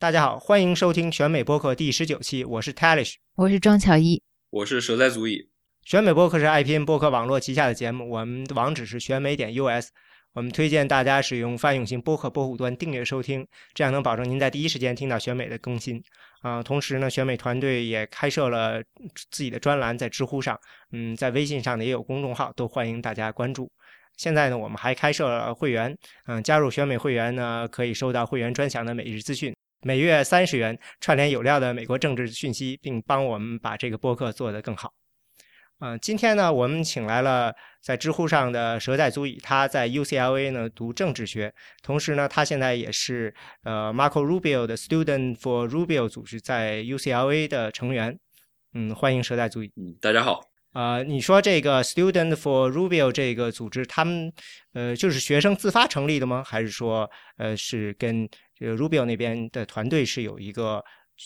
大家好，欢迎收听选美播客第十九期，我是 Talish，我是庄巧一，我是蛇在足矣。选美播客是 IPN 播客网络旗下的节目，我们的网址是选美点 US。我们推荐大家使用泛用型播客播户端订阅收听，这样能保证您在第一时间听到选美的更新。啊，同时呢，选美团队也开设了自己的专栏在知乎上，嗯，在微信上呢也有公众号，都欢迎大家关注。现在呢，我们还开设了会员，嗯，加入选美会员呢，可以收到会员专享的每日资讯，每月三十元串联有料的美国政治讯息，并帮我们把这个播客做得更好。嗯，今天呢，我们请来了在知乎上的蛇在足矣，他在 UCLA 呢读政治学，同时呢，他现在也是呃 Marco Rubio 的 Student for Rubio 组织在 UCLA 的成员。嗯，欢迎蛇在足矣。嗯，大家好。呃，你说这个 Student for Rubio 这个组织，他们呃就是学生自发成立的吗？还是说呃是跟这个 Rubio 那边的团队是有一个？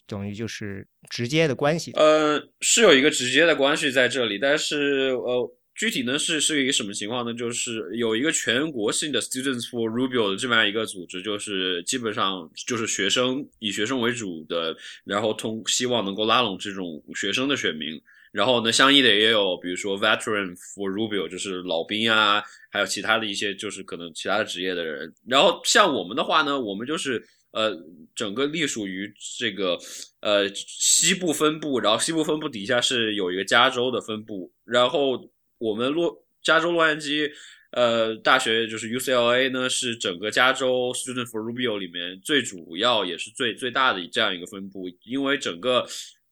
等于就是直接的关系，呃，是有一个直接的关系在这里，但是呃，具体呢是是一个什么情况呢？就是有一个全国性的 Students for Rubio 的这么样一个组织，就是基本上就是学生以学生为主的，然后通希望能够拉拢这种学生的选民，然后呢，相应的也有比如说 Veteran for Rubio，就是老兵啊，还有其他的一些就是可能其他的职业的人，然后像我们的话呢，我们就是。呃，整个隶属于这个呃西部分部，然后西部分部底下是有一个加州的分部，然后我们洛加州洛杉矶呃大学就是 UCLA 呢，是整个加州 Student for Rubio 里面最主要也是最最大的这样一个分部，因为整个。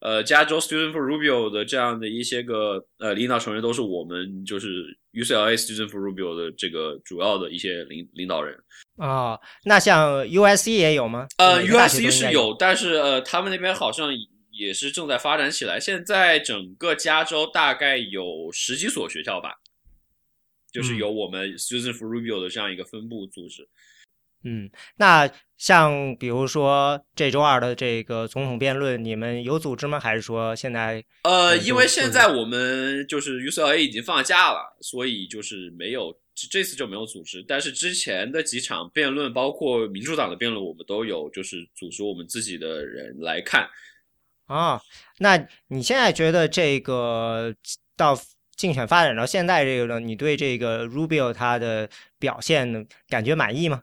呃，加州 Student for Rubio 的这样的一些个呃领导成员都是我们就是 UCLA Student for Rubio 的这个主要的一些领领导人啊。那像 USC 也有吗？呃，USC 是有，但是呃，他们那边好像也是正在发展起来。现在整个加州大概有十几所学校吧，就是有我们 Student for Rubio 的这样一个分部组织。嗯，那像比如说这周二的这个总统辩论，你们有组织吗？还是说现在？呃，因为现在我们就是 UCLA 已经放假了，所以就是没有这次就没有组织。但是之前的几场辩论，包括民主党的辩论，我们都有就是组织我们自己的人来看。啊，那你现在觉得这个到竞选发展到现在这个呢，你对这个 Rubio 他的表现感觉满意吗？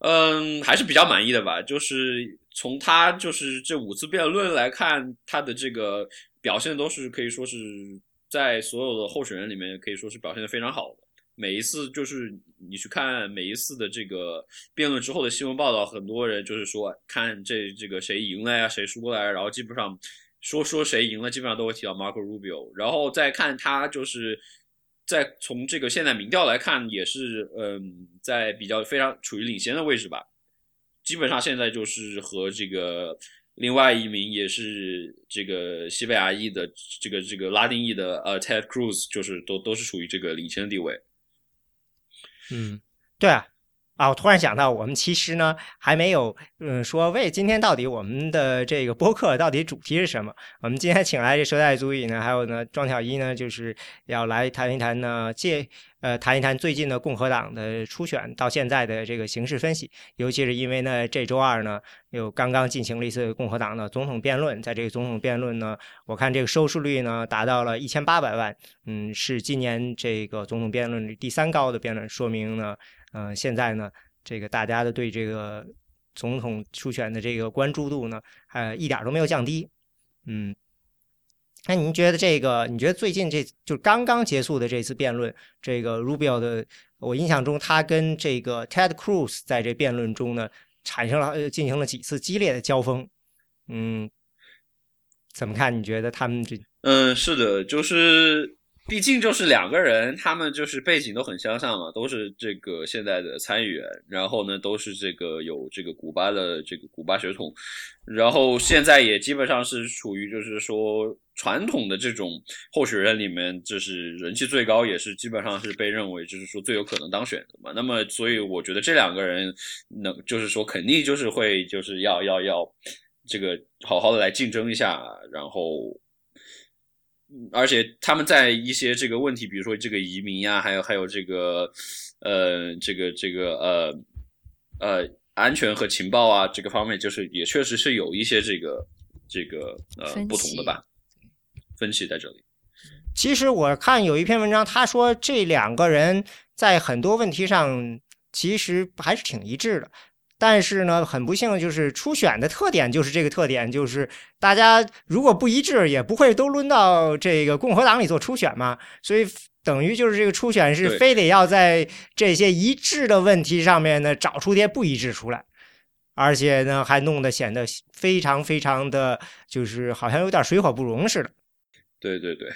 嗯，还是比较满意的吧。就是从他就是这五次辩论来看，他的这个表现都是可以说是在所有的候选人里面可以说是表现的非常好的。每一次就是你去看每一次的这个辩论之后的新闻报道，很多人就是说看这这个谁赢了呀，谁输了呀，然后基本上说说谁赢了，基本上都会提到 Marco Rubio，然后再看他就是。在从这个现在民调来看，也是嗯，在比较非常处于领先的位置吧。基本上现在就是和这个另外一名也是这个西班牙裔的这个这个拉丁裔的呃 Ted Cruz，就是都都是处于这个领先的地位。嗯，对啊。啊，我突然想到，我们其实呢还没有嗯说，为今天到底我们的这个播客到底主题是什么？我们今天请来这时代足矣呢，还有呢庄小一呢，就是要来谈一谈呢，借呃谈一谈最近的共和党的初选到现在的这个形势分析，尤其是因为呢这周二呢又刚刚进行了一次共和党的总统辩论，在这个总统辩论呢，我看这个收视率呢达到了一千八百万，嗯，是今年这个总统辩论里第三高的辩论，说明呢。嗯，现在呢，这个大家的对这个总统初选的这个关注度呢，呃，一点都没有降低。嗯，那您觉得这个？你觉得最近这就刚刚结束的这次辩论，这个 Rubio 的，我印象中他跟这个 Ted Cruz 在这辩论中呢，产生了进行了几次激烈的交锋。嗯，怎么看？你觉得他们这？嗯，是的，就是。毕竟就是两个人，他们就是背景都很相像嘛，都是这个现在的参议员，然后呢都是这个有这个古巴的这个古巴血统，然后现在也基本上是处于就是说传统的这种候选人里面，就是人气最高，也是基本上是被认为就是说最有可能当选的嘛。那么所以我觉得这两个人能就是说肯定就是会就是要要要这个好好的来竞争一下，然后。而且他们在一些这个问题，比如说这个移民呀，还有还有这个，呃，这个这个呃呃安全和情报啊这个方面，就是也确实是有一些这个这个呃不同的吧，分歧在这里。其实我看有一篇文章，他说这两个人在很多问题上其实还是挺一致的。但是呢，很不幸，就是初选的特点就是这个特点，就是大家如果不一致，也不会都抡到这个共和党里做初选嘛。所以等于就是这个初选是非得要在这些一致的问题上面呢，找出些不一致出来，而且呢，还弄得显得非常非常的，就是好像有点水火不容似的。对对对，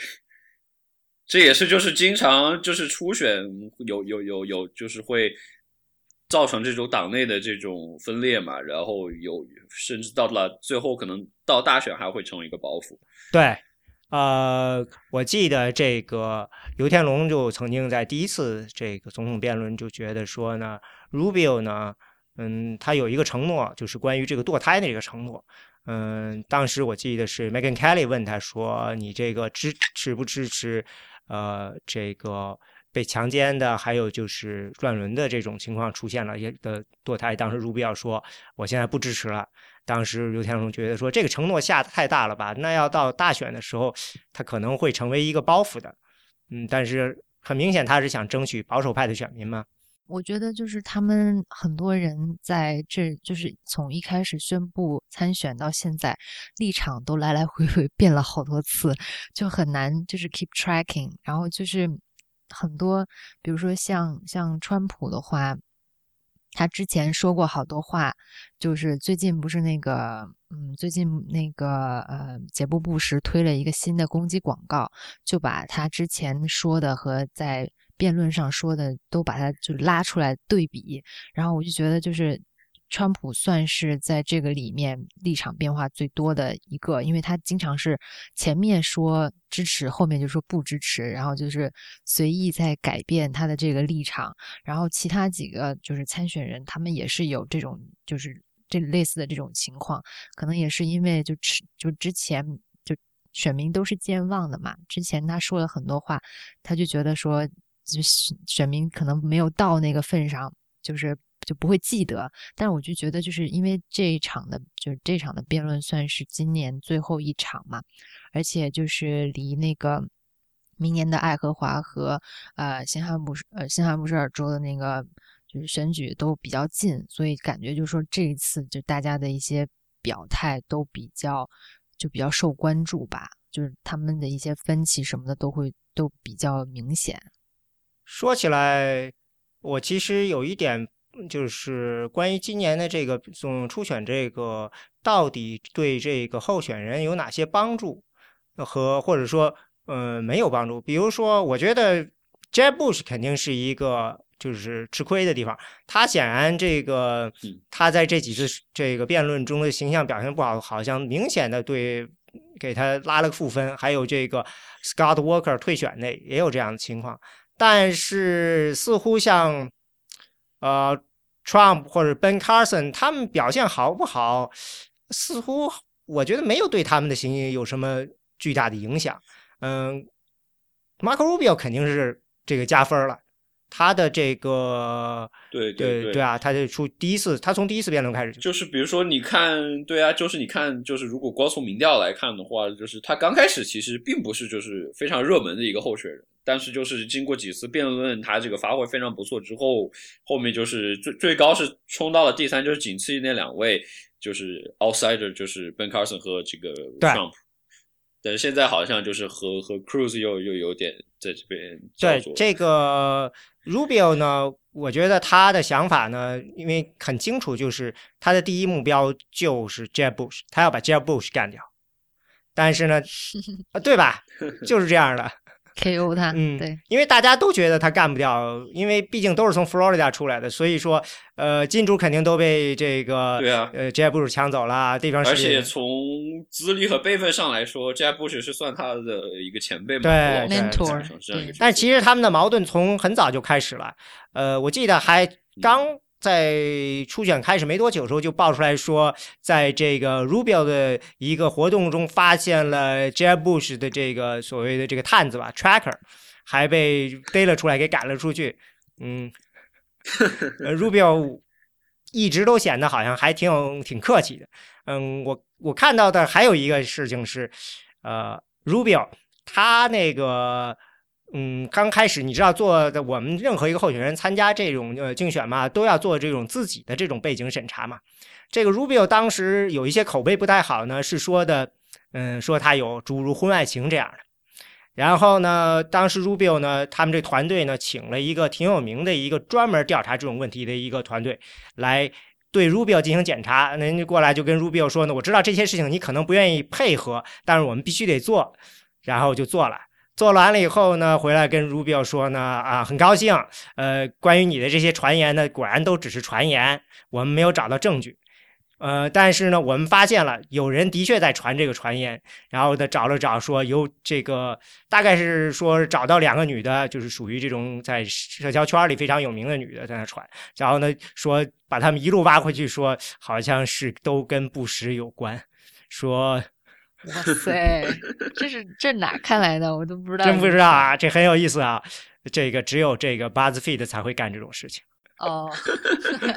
这也是就是经常就是初选有有有有就是会。造成这种党内的这种分裂嘛，然后有甚至到了最后，可能到大选还会成为一个包袱。对，呃，我记得这个刘天龙就曾经在第一次这个总统辩论就觉得说呢，Rubio 呢，嗯，他有一个承诺，就是关于这个堕胎的这个承诺。嗯，当时我记得是 Megan Kelly 问他说：“你这个支持不支持？呃，这个。”被强奸的，还有就是乱伦的这种情况出现了，也的堕胎。当时卢比奥说：“我现在不支持了。”当时刘天龙觉得说：“这个承诺下的太大了吧？那要到大选的时候，他可能会成为一个包袱的。”嗯，但是很明显，他是想争取保守派的选民嘛。我觉得就是他们很多人在这，就是从一开始宣布参选到现在，立场都来来回回变了好多次，就很难就是 keep tracking。然后就是。很多，比如说像像川普的话，他之前说过好多话，就是最近不是那个，嗯，最近那个呃，杰布布什推了一个新的攻击广告，就把他之前说的和在辩论上说的都把它就拉出来对比，然后我就觉得就是。川普算是在这个里面立场变化最多的一个，因为他经常是前面说支持，后面就说不支持，然后就是随意在改变他的这个立场。然后其他几个就是参选人，他们也是有这种就是这类似的这种情况，可能也是因为就就之前就选民都是健忘的嘛，之前他说了很多话，他就觉得说就选民可能没有到那个份上，就是。就不会记得，但是我就觉得，就是因为这一场的，就是这场的辩论算是今年最后一场嘛，而且就是离那个明年的爱荷华和呃新罕布呃新罕布什尔州的那个就是选举都比较近，所以感觉就说这一次就大家的一些表态都比较就比较受关注吧，就是他们的一些分歧什么的都会都比较明显。说起来，我其实有一点。就是关于今年的这个总初选，这个到底对这个候选人有哪些帮助，和或者说呃没有帮助？比如说，我觉得 Jeb Bush 肯定是一个就是吃亏的地方。他显然这个他在这几次这个辩论中的形象表现不好，好像明显的对给他拉了个负分。还有这个 Scott Walker 退选的也有这样的情况，但是似乎像。呃，Trump 或者 Ben Carson 他们表现好不好，似乎我觉得没有对他们的形象有什么巨大的影响。嗯，Marco Rubio 肯定是这个加分了，他的这个对对对啊，他就出第一次，他从第一次辩论开始就是比如说你看，对啊，就是你看，就是如果光从民调来看的话，就是他刚开始其实并不是就是非常热门的一个候选人。但是就是经过几次辩论，他这个发挥非常不错之后，后面就是最最高是冲到了第三，就是仅次于那两位，就是 outsider，就是 Ben Carson 和这个 Trump。但是现在好像就是和和 Cruz 又又有点在这边。对这个 Rubio 呢，我觉得他的想法呢，因为很清楚，就是他的第一目标就是 Jeb Bush，他要把 Jeb Bush 干掉。但是呢，啊，对吧？就是这样的。K.O. 他，嗯，对，因为大家都觉得他干不掉，因为毕竟都是从 Florida 出来的，所以说，呃，金主肯定都被这个，对啊，呃，Jeb Bush 抢走了地方。而且从资历和辈分上来说，Jeb Bush 是算他的一个前辈嘛，对，mentor。但其实他们的矛盾从很早就开始了，呃，我记得还刚。在初选开始没多久的时候，就爆出来说，在这个 Rubio 的一个活动中，发现了 Jeb Bush 的这个所谓的这个探子吧，tracker，还被逮了出来，给赶了出去。嗯，Rubio 一直都显得好像还挺有挺客气的。嗯，我我看到的还有一个事情是，呃，Rubio 他那个。嗯，刚开始你知道做的，我们任何一个候选人参加这种呃竞选嘛，都要做这种自己的这种背景审查嘛。这个 Rubio 当时有一些口碑不太好呢，是说的，嗯，说他有诸如婚外情这样的。然后呢，当时 Rubio 呢，他们这团队呢，请了一个挺有名的一个专门调查这种问题的一个团队来对 Rubio 进行检查。人家过来就跟 Rubio 说呢，我知道这些事情你可能不愿意配合，但是我们必须得做，然后就做了。做完了以后呢，回来跟 Rubio 说呢，啊，很高兴，呃，关于你的这些传言呢，果然都只是传言，我们没有找到证据，呃，但是呢，我们发现了有人的确在传这个传言，然后他找了找，说有这个大概是说找到两个女的，就是属于这种在社交圈里非常有名的女的在那传，然后呢，说把他们一路挖回去，说好像是都跟布什有关，说。哇塞，这是这哪看来的？我都不知道，真不知道啊！这很有意思啊，这个只有这个 BuzzFeed 才会干这种事情。哦，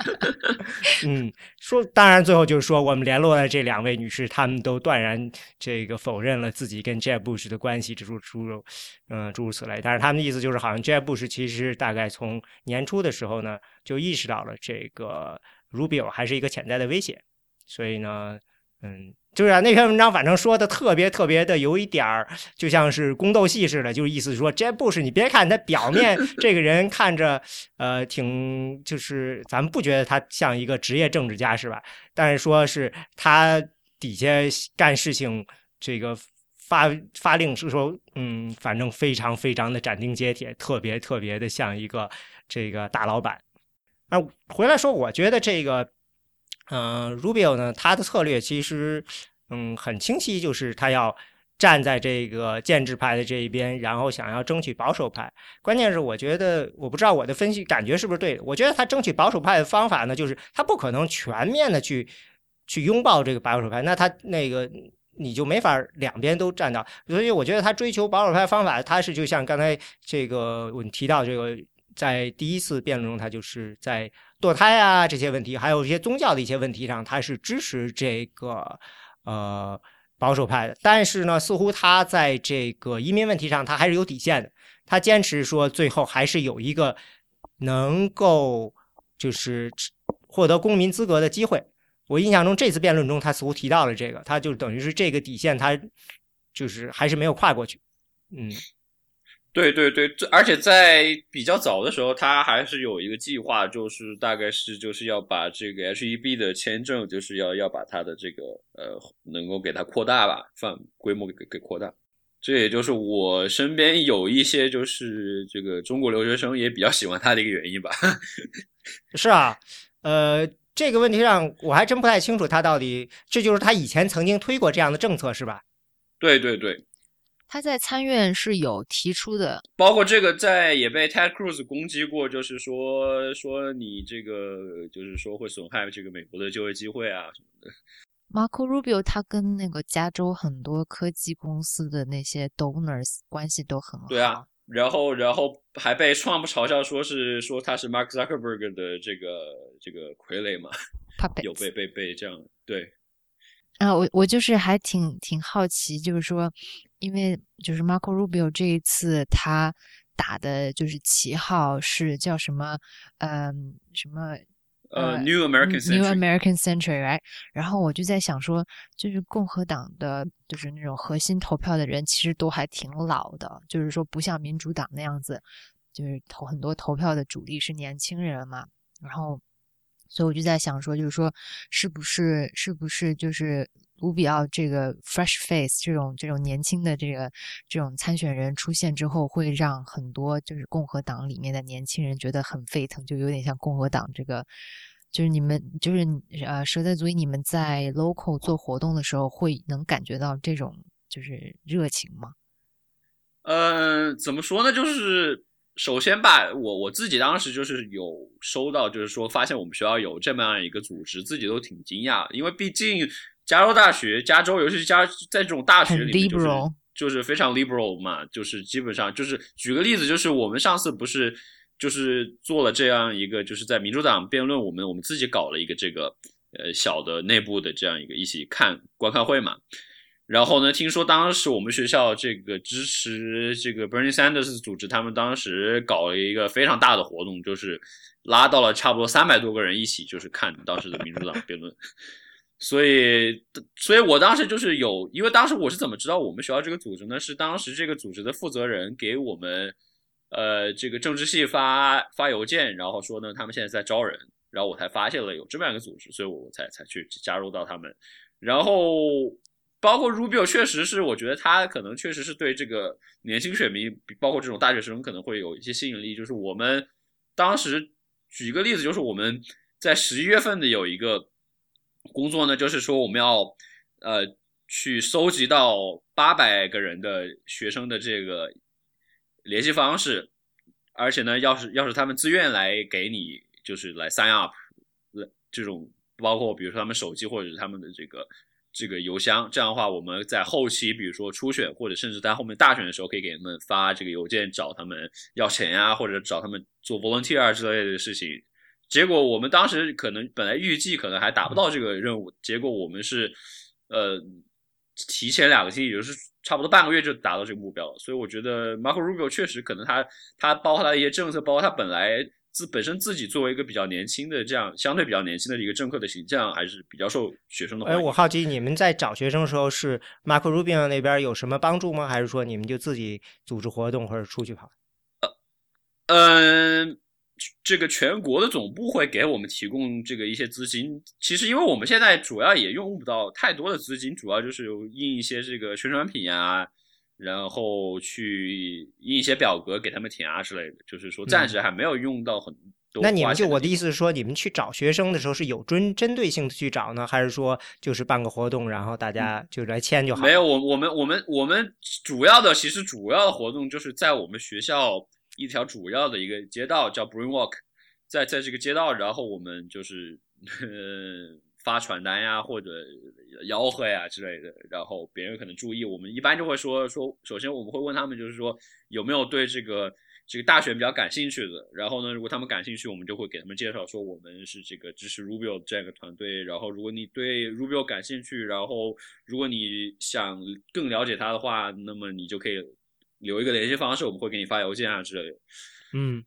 嗯，说当然，最后就是说，我们联络的这两位女士，她们都断然这个否认了自己跟 Jeb Bush 的关系，诸如诸如，嗯，诸如此类。但是他们的意思就是，好像 Jeb Bush 其实大概从年初的时候呢，就意识到了这个 Rubio 还是一个潜在的威胁，所以呢，嗯。就是啊，那篇文章反正说的特别特别的有一点儿，就像是宫斗戏似的，就是意思说，Jeb Bush，你别看他表面 这个人看着呃挺，就是咱们不觉得他像一个职业政治家是吧？但是说是他底下干事情，这个发发令是说，嗯，反正非常非常的斩钉截铁，特别特别的像一个这个大老板。啊，回来说，我觉得这个。嗯，Rubio 呢，他的策略其实，嗯，很清晰，就是他要站在这个建制派的这一边，然后想要争取保守派。关键是，我觉得，我不知道我的分析感觉是不是对。我觉得他争取保守派的方法呢，就是他不可能全面的去去拥抱这个保守派，那他那个你就没法两边都站到。所以，我觉得他追求保守派方法，他是就像刚才这个我提到这个。在第一次辩论中，他就是在堕胎啊这些问题，还有一些宗教的一些问题上，他是支持这个呃保守派的。但是呢，似乎他在这个移民问题上，他还是有底线的。他坚持说，最后还是有一个能够就是获得公民资格的机会。我印象中，这次辩论中，他似乎提到了这个，他就等于是这个底线，他就是还是没有跨过去。嗯。对对对，这而且在比较早的时候，他还是有一个计划，就是大概是就是要把这个 H E B 的签证，就是要要把他的这个呃，能够给他扩大吧，范规模给给扩大。这也就是我身边有一些就是这个中国留学生也比较喜欢他的一个原因吧。是啊，呃，这个问题上我还真不太清楚，他到底这就是他以前曾经推过这样的政策是吧？对对对。他在参院是有提出的，包括这个在也被 Ted Cruz 攻击过，就是说说你这个就是说会损害这个美国的就业机会啊什么的。Marco Rubio 他跟那个加州很多科技公司的那些 donors 关系都很好。对啊，然后然后还被 Trump 嘲笑说是说他是 Mark Zuckerberg 的这个这个傀儡嘛，有被被被这样对。啊，我我就是还挺挺好奇，就是说。因为就是 Marco Rubio 这一次他打的就是旗号是叫什么？嗯，什么？呃，New American New American Century，right？然后我就在想说，就是共和党的就是那种核心投票的人，其实都还挺老的，就是说不像民主党那样子，就是投很多投票的主力是年轻人嘛。然后，所以我就在想说，就是说是不是是不是就是。卢比奥这个 fresh face 这种这种年轻的这个这种参选人出现之后，会让很多就是共和党里面的年轻人觉得很沸腾，就有点像共和党这个，就是你们就是呃蛇在足以你们在 local 做活动的时候，会能感觉到这种就是热情吗？嗯，怎么说呢？就是首先吧，我我自己当时就是有收到，就是说发现我们学校有这么样一个组织，自己都挺惊讶，因为毕竟。加州大学，加州尤其是加在这种大学里面，就是就是非常 liberal 嘛，就是基本上就是举个例子，就是我们上次不是就是做了这样一个，就是在民主党辩论，我们我们自己搞了一个这个呃小的内部的这样一个一起看观看会嘛。然后呢，听说当时我们学校这个支持这个 Bernie Sanders 组织，他们当时搞了一个非常大的活动，就是拉到了差不多三百多个人一起，就是看当时的民主党辩论。所以，所以我当时就是有，因为当时我是怎么知道我们学校这个组织呢？是当时这个组织的负责人给我们，呃，这个政治系发发邮件，然后说呢，他们现在在招人，然后我才发现了有这么样一个组织，所以我才才去加入到他们，然后。包括 Rubio 确实是，我觉得他可能确实是对这个年轻选民，包括这种大学生可能会有一些吸引力。就是我们当时举一个例子，就是我们在十一月份的有一个工作呢，就是说我们要呃去搜集到八百个人的学生的这个联系方式，而且呢，要是要是他们自愿来给你就是来 sign up 这种，包括比如说他们手机或者是他们的这个。这个邮箱，这样的话，我们在后期，比如说初选或者甚至在后面大选的时候，可以给他们发这个邮件，找他们要钱呀，或者找他们做 volunteer 之类的事情。结果我们当时可能本来预计可能还达不到这个任务，结果我们是呃提前两个星期，也就是差不多半个月就达到这个目标了。所以我觉得 Marco Rubio 确实可能他他包括他的一些政策，包括他本来。自本身自己作为一个比较年轻的这样相对比较年轻的一个政客的形象，还是比较受学生的欢迎。哎，我好奇你们在找学生的时候，是 Mark Rubio 那边有什么帮助吗？还是说你们就自己组织活动或者出去跑？呃，嗯，这个全国的总部会给我们提供这个一些资金。其实，因为我们现在主要也用不到太多的资金，主要就是印一些这个宣传品呀。然后去印一些表格给他们填啊之类的，就是说暂时还没有用到很多。那你们就我的意思是说，你们去找学生的时候是有针针对性的去找呢，还是说就是办个活动，然后大家就来签就好？没有，我我们我们我们主要的其实主要的活动就是在我们学校一条主要的一个街道叫 Brain Walk，在在这个街道，然后我们就是呃。发传单呀，或者吆喝呀之类的，然后别人可能注意，我们一般就会说说，首先我们会问他们，就是说有没有对这个这个大选比较感兴趣的。然后呢，如果他们感兴趣，我们就会给他们介绍说我们是这个支持 Rubio 这样一个团队。然后如果你对 Rubio 感兴趣，然后如果你想更了解他的话，那么你就可以留一个联系方式，我们会给你发邮件啊之类的。嗯，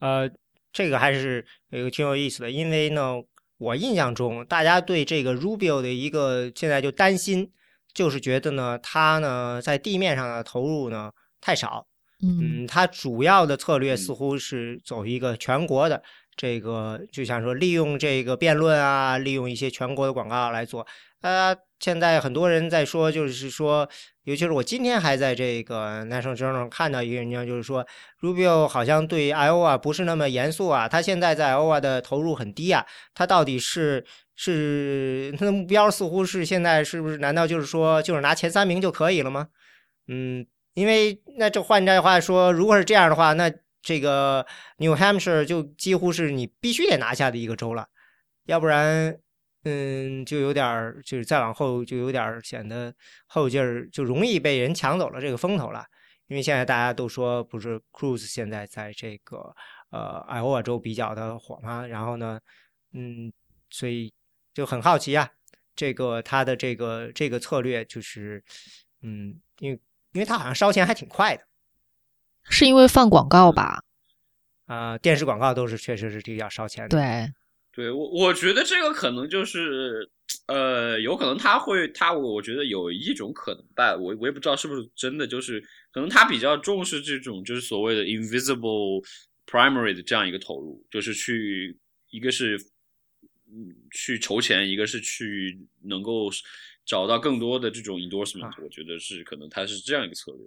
呃，这个还是一个挺有意思的，因为呢。我印象中，大家对这个 Rubio 的一个现在就担心，就是觉得呢，他呢在地面上的投入呢太少。嗯，他主要的策略似乎是走一个全国的这个，就像说利用这个辩论啊，利用一些全国的广告来做。呃，现在很多人在说，就是说。尤其是我今天还在这个 National Journal 看到一个文章，就是说 Rubio 好像对 Iowa 不是那么严肃啊。他现在在 Iowa 的投入很低啊。他到底是是他的目标似乎是现在是不是？难道就是说就是拿前三名就可以了吗？嗯，因为那这换句话说，如果是这样的话，那这个 New Hampshire 就几乎是你必须得拿下的一个州了，要不然。嗯，就有点儿，就是再往后就有点儿显得后劲儿，就容易被人抢走了这个风头了。因为现在大家都说，不是 Cruz 现在在这个呃爱奥瓦州比较的火吗？然后呢，嗯，所以就很好奇啊，这个他的这个这个策略就是，嗯，因为因为他好像烧钱还挺快的，是因为放广告吧？啊，电视广告都是确实是比较烧钱的。对。对我，我觉得这个可能就是，呃，有可能他会，他我我觉得有一种可能吧，我我也不知道是不是真的，就是可能他比较重视这种就是所谓的 invisible primary 的这样一个投入，就是去一个是嗯去筹钱，一个是去能够找到更多的这种 endorsement，我觉得是可能他是这样一个策略。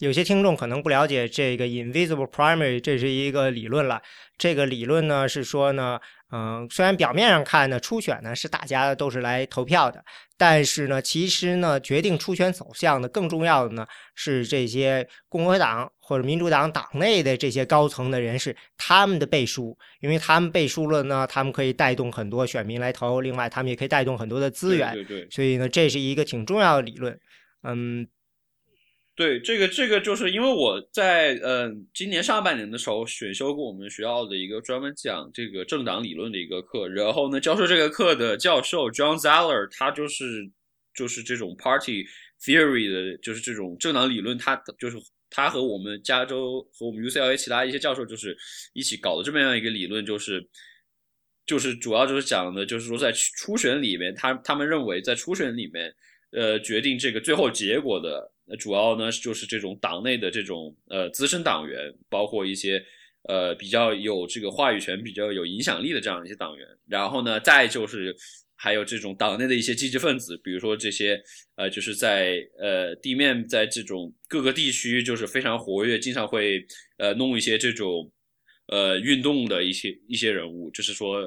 有些听众可能不了解这个 invisible primary，这是一个理论了。这个理论呢是说呢，嗯，虽然表面上看呢，初选呢是大家都是来投票的，但是呢，其实呢，决定初选走向的更重要的呢是这些共和党或者民主党党内的这些高层的人士他们的背书，因为他们背书了呢，他们可以带动很多选民来投，另外他们也可以带动很多的资源。对对。所以呢，这是一个挺重要的理论。嗯。对，这个这个就是因为我在呃今年上半年的时候选修过我们学校的一个专门讲这个政党理论的一个课，然后呢，教授这个课的教授 John Zeller，他就是就是这种 party theory 的，就是这种政党理论，他就是他和我们加州和我们 UCLA 其他一些教授就是一起搞的这么样一个理论，就是就是主要就是讲的，就是说在初选里面，他他们认为在初选里面，呃，决定这个最后结果的。主要呢就是这种党内的这种呃资深党员，包括一些呃比较有这个话语权、比较有影响力的这样一些党员。然后呢，再就是还有这种党内的一些积极分子，比如说这些呃就是在呃地面在这种各个地区就是非常活跃，经常会呃弄一些这种呃运动的一些一些人物。就是说，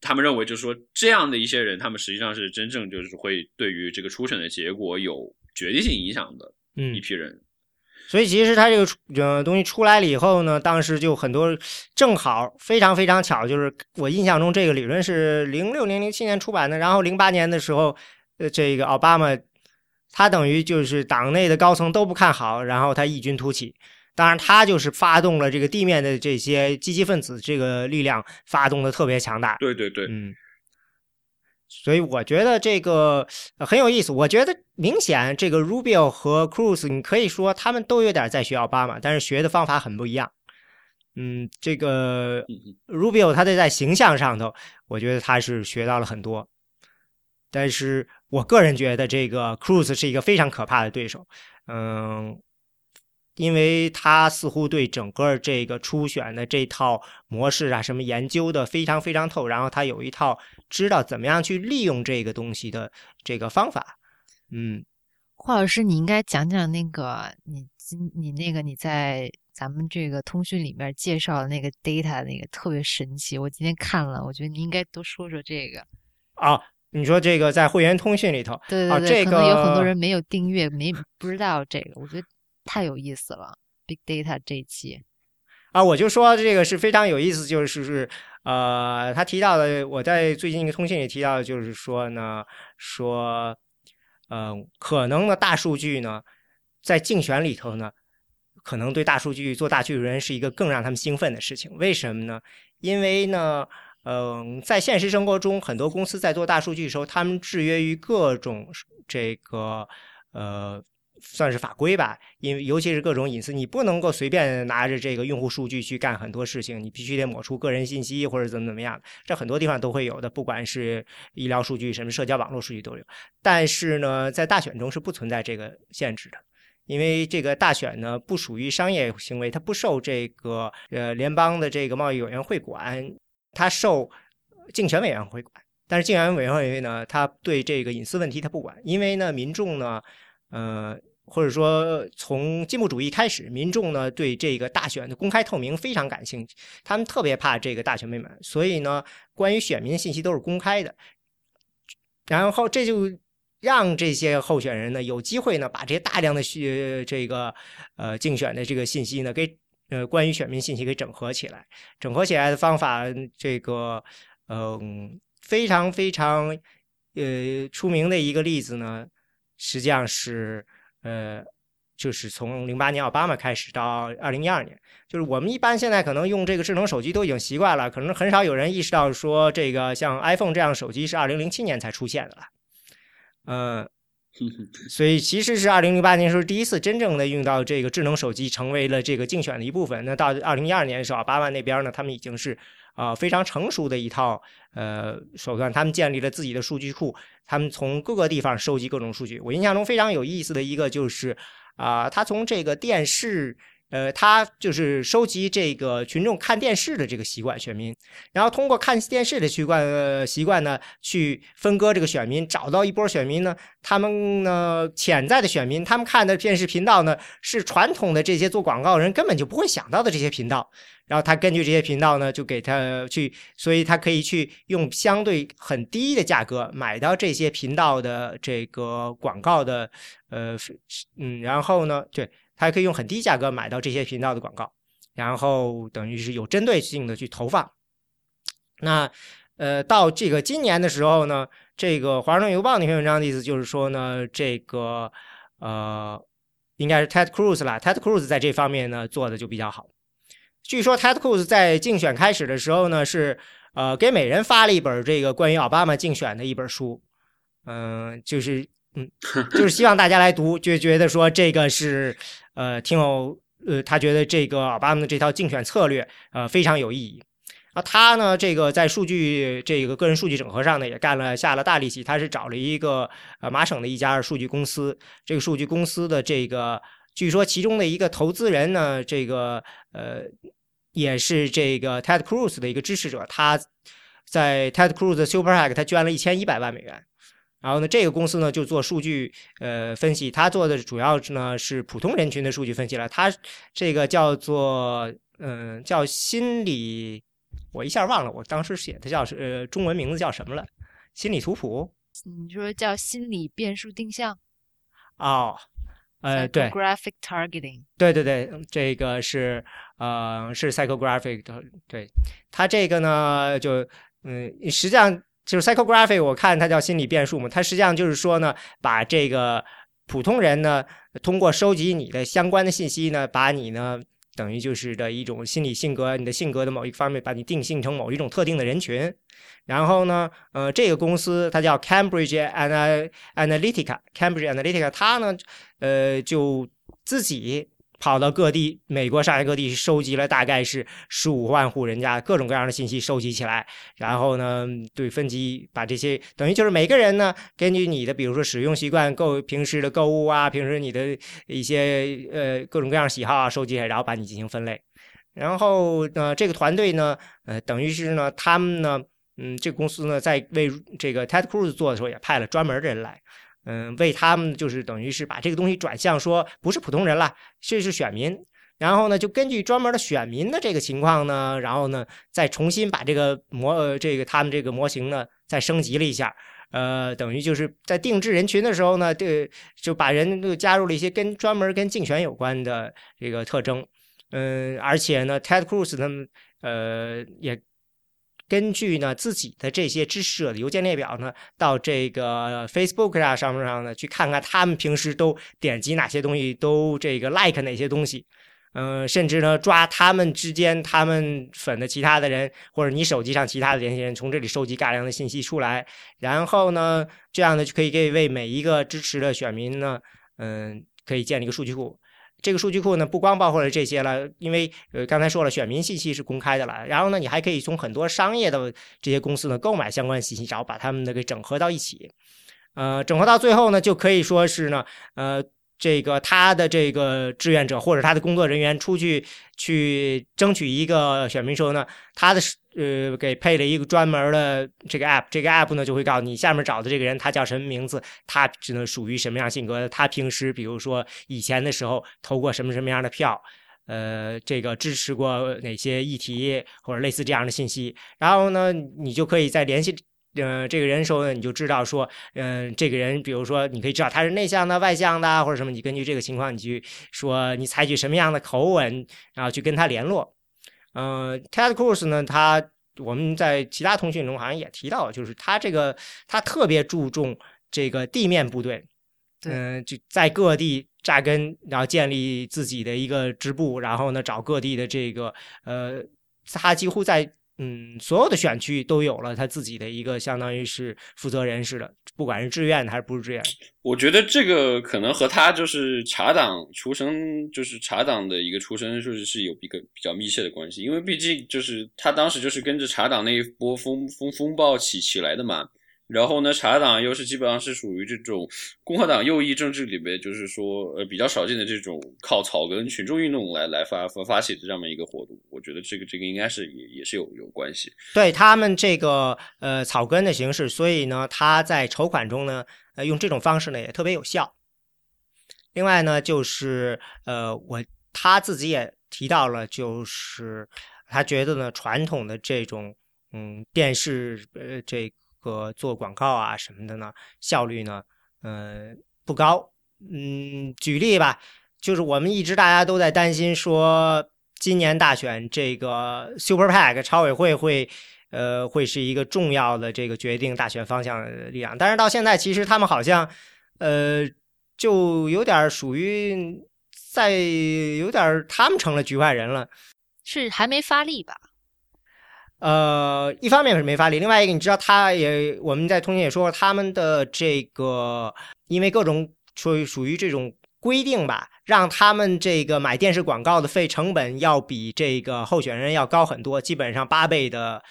他们认为就是说这样的一些人，他们实际上是真正就是会对于这个初选的结果有决定性影响的。嗯，一批人，所以其实他这个呃东西出来了以后呢，当时就很多正好非常非常巧，就是我印象中这个理论是零六年零七年出版的，然后零八年的时候，呃，这个奥巴马他等于就是党内的高层都不看好，然后他异军突起，当然他就是发动了这个地面的这些积极分子这个力量，发动的特别强大。对对对，嗯。所以我觉得这个很有意思。我觉得明显这个 Rubio 和 Cruz，你可以说他们都有点在学奥巴马，但是学的方法很不一样。嗯，这个 Rubio 他在在形象上头，我觉得他是学到了很多。但是我个人觉得这个 Cruz 是一个非常可怕的对手。嗯。因为他似乎对整个这个初选的这套模式啊，什么研究的非常非常透，然后他有一套知道怎么样去利用这个东西的这个方法。嗯，霍老师，你应该讲讲那个你今你那个你在咱们这个通讯里面介绍的那个 data 那个特别神奇，我今天看了，我觉得你应该多说说这个。哦，你说这个在会员通讯里头，对对对，可能有很多人没有订阅，没不知道这个，我觉得。太有意思了，Big Data 这一期啊，我就说这个是非常有意思，就是是呃，他提到的，我在最近一个通信里提到的，就是说呢，说呃，可能的大数据呢，在竞选里头呢，可能对大数据做大数据人是一个更让他们兴奋的事情。为什么呢？因为呢，嗯，在现实生活中，很多公司在做大数据的时候，他们制约于各种这个呃。算是法规吧，因为尤其是各种隐私，你不能够随便拿着这个用户数据去干很多事情，你必须得抹除个人信息或者怎么怎么样。这很多地方都会有的，不管是医疗数据、什么社交网络数据都有。但是呢，在大选中是不存在这个限制的，因为这个大选呢不属于商业行为，它不受这个呃联邦的这个贸易委员会管，它受竞选委员会管。但是竞选委员会呢，它对这个隐私问题它不管，因为呢民众呢。呃，或者说从进步主义开始，民众呢对这个大选的公开透明非常感兴趣，他们特别怕这个大选被瞒，所以呢，关于选民信息都是公开的。然后这就让这些候选人呢有机会呢把这些大量的这这个呃竞选的这个信息呢给呃关于选民信息给整合起来。整合起来的方法，这个嗯非常非常呃出名的一个例子呢。实际上是，呃，就是从零八年奥巴马开始到二零一二年，就是我们一般现在可能用这个智能手机都已经习惯了，可能很少有人意识到说这个像 iPhone 这样手机是二零零七年才出现的了，嗯，所以其实是二零零八年时候第一次真正的用到这个智能手机成为了这个竞选的一部分。那到二零一二年的时候，奥巴马那边呢，他们已经是。啊，非常成熟的一套呃手段，他们建立了自己的数据库，他们从各个地方收集各种数据。我印象中非常有意思的一个就是啊，他从这个电视。呃，他就是收集这个群众看电视的这个习惯，选民，然后通过看电视的习惯呃习惯呢，去分割这个选民，找到一波选民呢，他们呢潜在的选民，他们看的电视频道呢是传统的这些做广告人根本就不会想到的这些频道，然后他根据这些频道呢，就给他去，所以他可以去用相对很低的价格买到这些频道的这个广告的，呃，嗯，然后呢，对。他还可以用很低价格买到这些频道的广告，然后等于是有针对性的去投放。那呃，到这个今年的时候呢，这个《华盛顿邮报》那篇文章的意思就是说呢，这个呃，应该是 Ted Cruz 啦，Ted Cruz 在这方面呢做的就比较好。据说 Ted Cruz 在竞选开始的时候呢，是呃给每人发了一本这个关于奥巴马竞选的一本书，嗯，就是嗯，就是希望大家来读，就觉得说这个是呃挺有呃，他觉得这个奥巴马的这套竞选策略呃非常有意义。啊，他呢，这个在数据这个个人数据整合上呢，也干了下了大力气。他是找了一个呃麻省的一家数据公司，这个数据公司的这个据说其中的一个投资人呢，这个呃也是这个 Ted Cruz 的一个支持者。他在 Ted Cruz 的 Super Hack，他捐了一千一百万美元。然后呢，这个公司呢就做数据呃分析，它做的主要呢是普通人群的数据分析了。它这个叫做嗯叫心理。我一下忘了，我当时写的叫是呃中文名字叫什么了？心理图谱？你说叫心理变数定向？哦，呃，对，graphic targeting，对对对，这个是呃是 psychographic 的，对，它这个呢就嗯实际上就是 psychographic，我看它叫心理变数嘛，它实际上就是说呢，把这个普通人呢通过收集你的相关的信息呢，把你呢。等于就是的一种心理性格，你的性格的某一方面，把你定性成某一种特定的人群。然后呢，呃，这个公司它叫 Cambridge Analytica，Cambridge Analytica，它呢，呃，就自己。跑到各地，美国上海各地收集了大概是十五万户人家各种各样的信息收集起来，然后呢，对分级把这些等于就是每个人呢，根据你的比如说使用习惯、购平时的购物啊，平时你的一些呃各种各样喜好啊，收集起来，然后把你进行分类。然后呢，这个团队呢，呃，等于是呢，他们呢，嗯，这个公司呢，在为这个 Ted Cruz 做的时候，也派了专门的人来。嗯，为他们就是等于是把这个东西转向说不是普通人了，这是选民。然后呢，就根据专门的选民的这个情况呢，然后呢，再重新把这个模这个他们这个模型呢再升级了一下。呃，等于就是在定制人群的时候呢，对，就把人都加入了一些跟专门跟竞选有关的这个特征。嗯，而且呢，Ted Cruz 他们呃也。根据呢自己的这些支持者的邮件列表呢，到这个 Facebook 啊上面上呢去看看他们平时都点击哪些东西，都这个 like 哪些东西，嗯，甚至呢抓他们之间他们粉的其他的人，或者你手机上其他的联系人，从这里收集大量的信息出来，然后呢这样呢就可以给为每一个支持的选民呢，嗯，可以建立一个数据库。这个数据库呢，不光包括了这些了，因为呃刚才说了，选民信息是公开的了。然后呢，你还可以从很多商业的这些公司呢购买相关信息，然后把他们的给整合到一起。呃，整合到最后呢，就可以说是呢，呃，这个他的这个志愿者或者他的工作人员出去去争取一个选民时候呢，他的。呃，给配了一个专门的这个 app，这个 app 呢就会告诉你下面找的这个人他叫什么名字，他只能属于什么样性格，他平时比如说以前的时候投过什么什么样的票，呃，这个支持过哪些议题或者类似这样的信息，然后呢，你就可以在联系呃这个人时候呢，你就知道说，嗯，这个人比如说你可以知道他是内向的、外向的或者什么，你根据这个情况你去说你采取什么样的口吻，然后去跟他联络。嗯，Ted Cruz 呢？他我们在其他通讯中好像也提到，就是他这个他特别注重这个地面部队，嗯，就在各地扎根，然后建立自己的一个支部，然后呢找各地的这个呃，他几乎在。嗯，所有的选区都有了他自己的一个相当于是负责人似的，不管是志愿的还是不是志愿。我觉得这个可能和他就是查党出身，就是查党的一个出身，就是是有一个比较密切的关系。因为毕竟就是他当时就是跟着查党那一波风风风暴起起来的嘛。然后呢，茶党又是基本上是属于这种共和党右翼政治里面，就是说呃比较少见的这种靠草根群众运动来来发发发起的这么一个活动。我觉得这个这个应该是也也是有有关系。对他们这个呃草根的形式，所以呢，他在筹款中呢，呃用这种方式呢也特别有效。另外呢，就是呃我他自己也提到了，就是他觉得呢传统的这种嗯电视呃这。和做广告啊什么的呢，效率呢，呃不高。嗯，举例吧，就是我们一直大家都在担心说，今年大选这个 Super PAC 超委会会，呃，会是一个重要的这个决定大选方向的力量。但是到现在，其实他们好像，呃，就有点属于在有点他们成了局外人了。是还没发力吧？呃，一方面是没发力，另外一个你知道，他也我们在通讯也说，他们的这个因为各种属于属于这种规定吧，让他们这个买电视广告的费成本要比这个候选人要高很多，基本上八倍的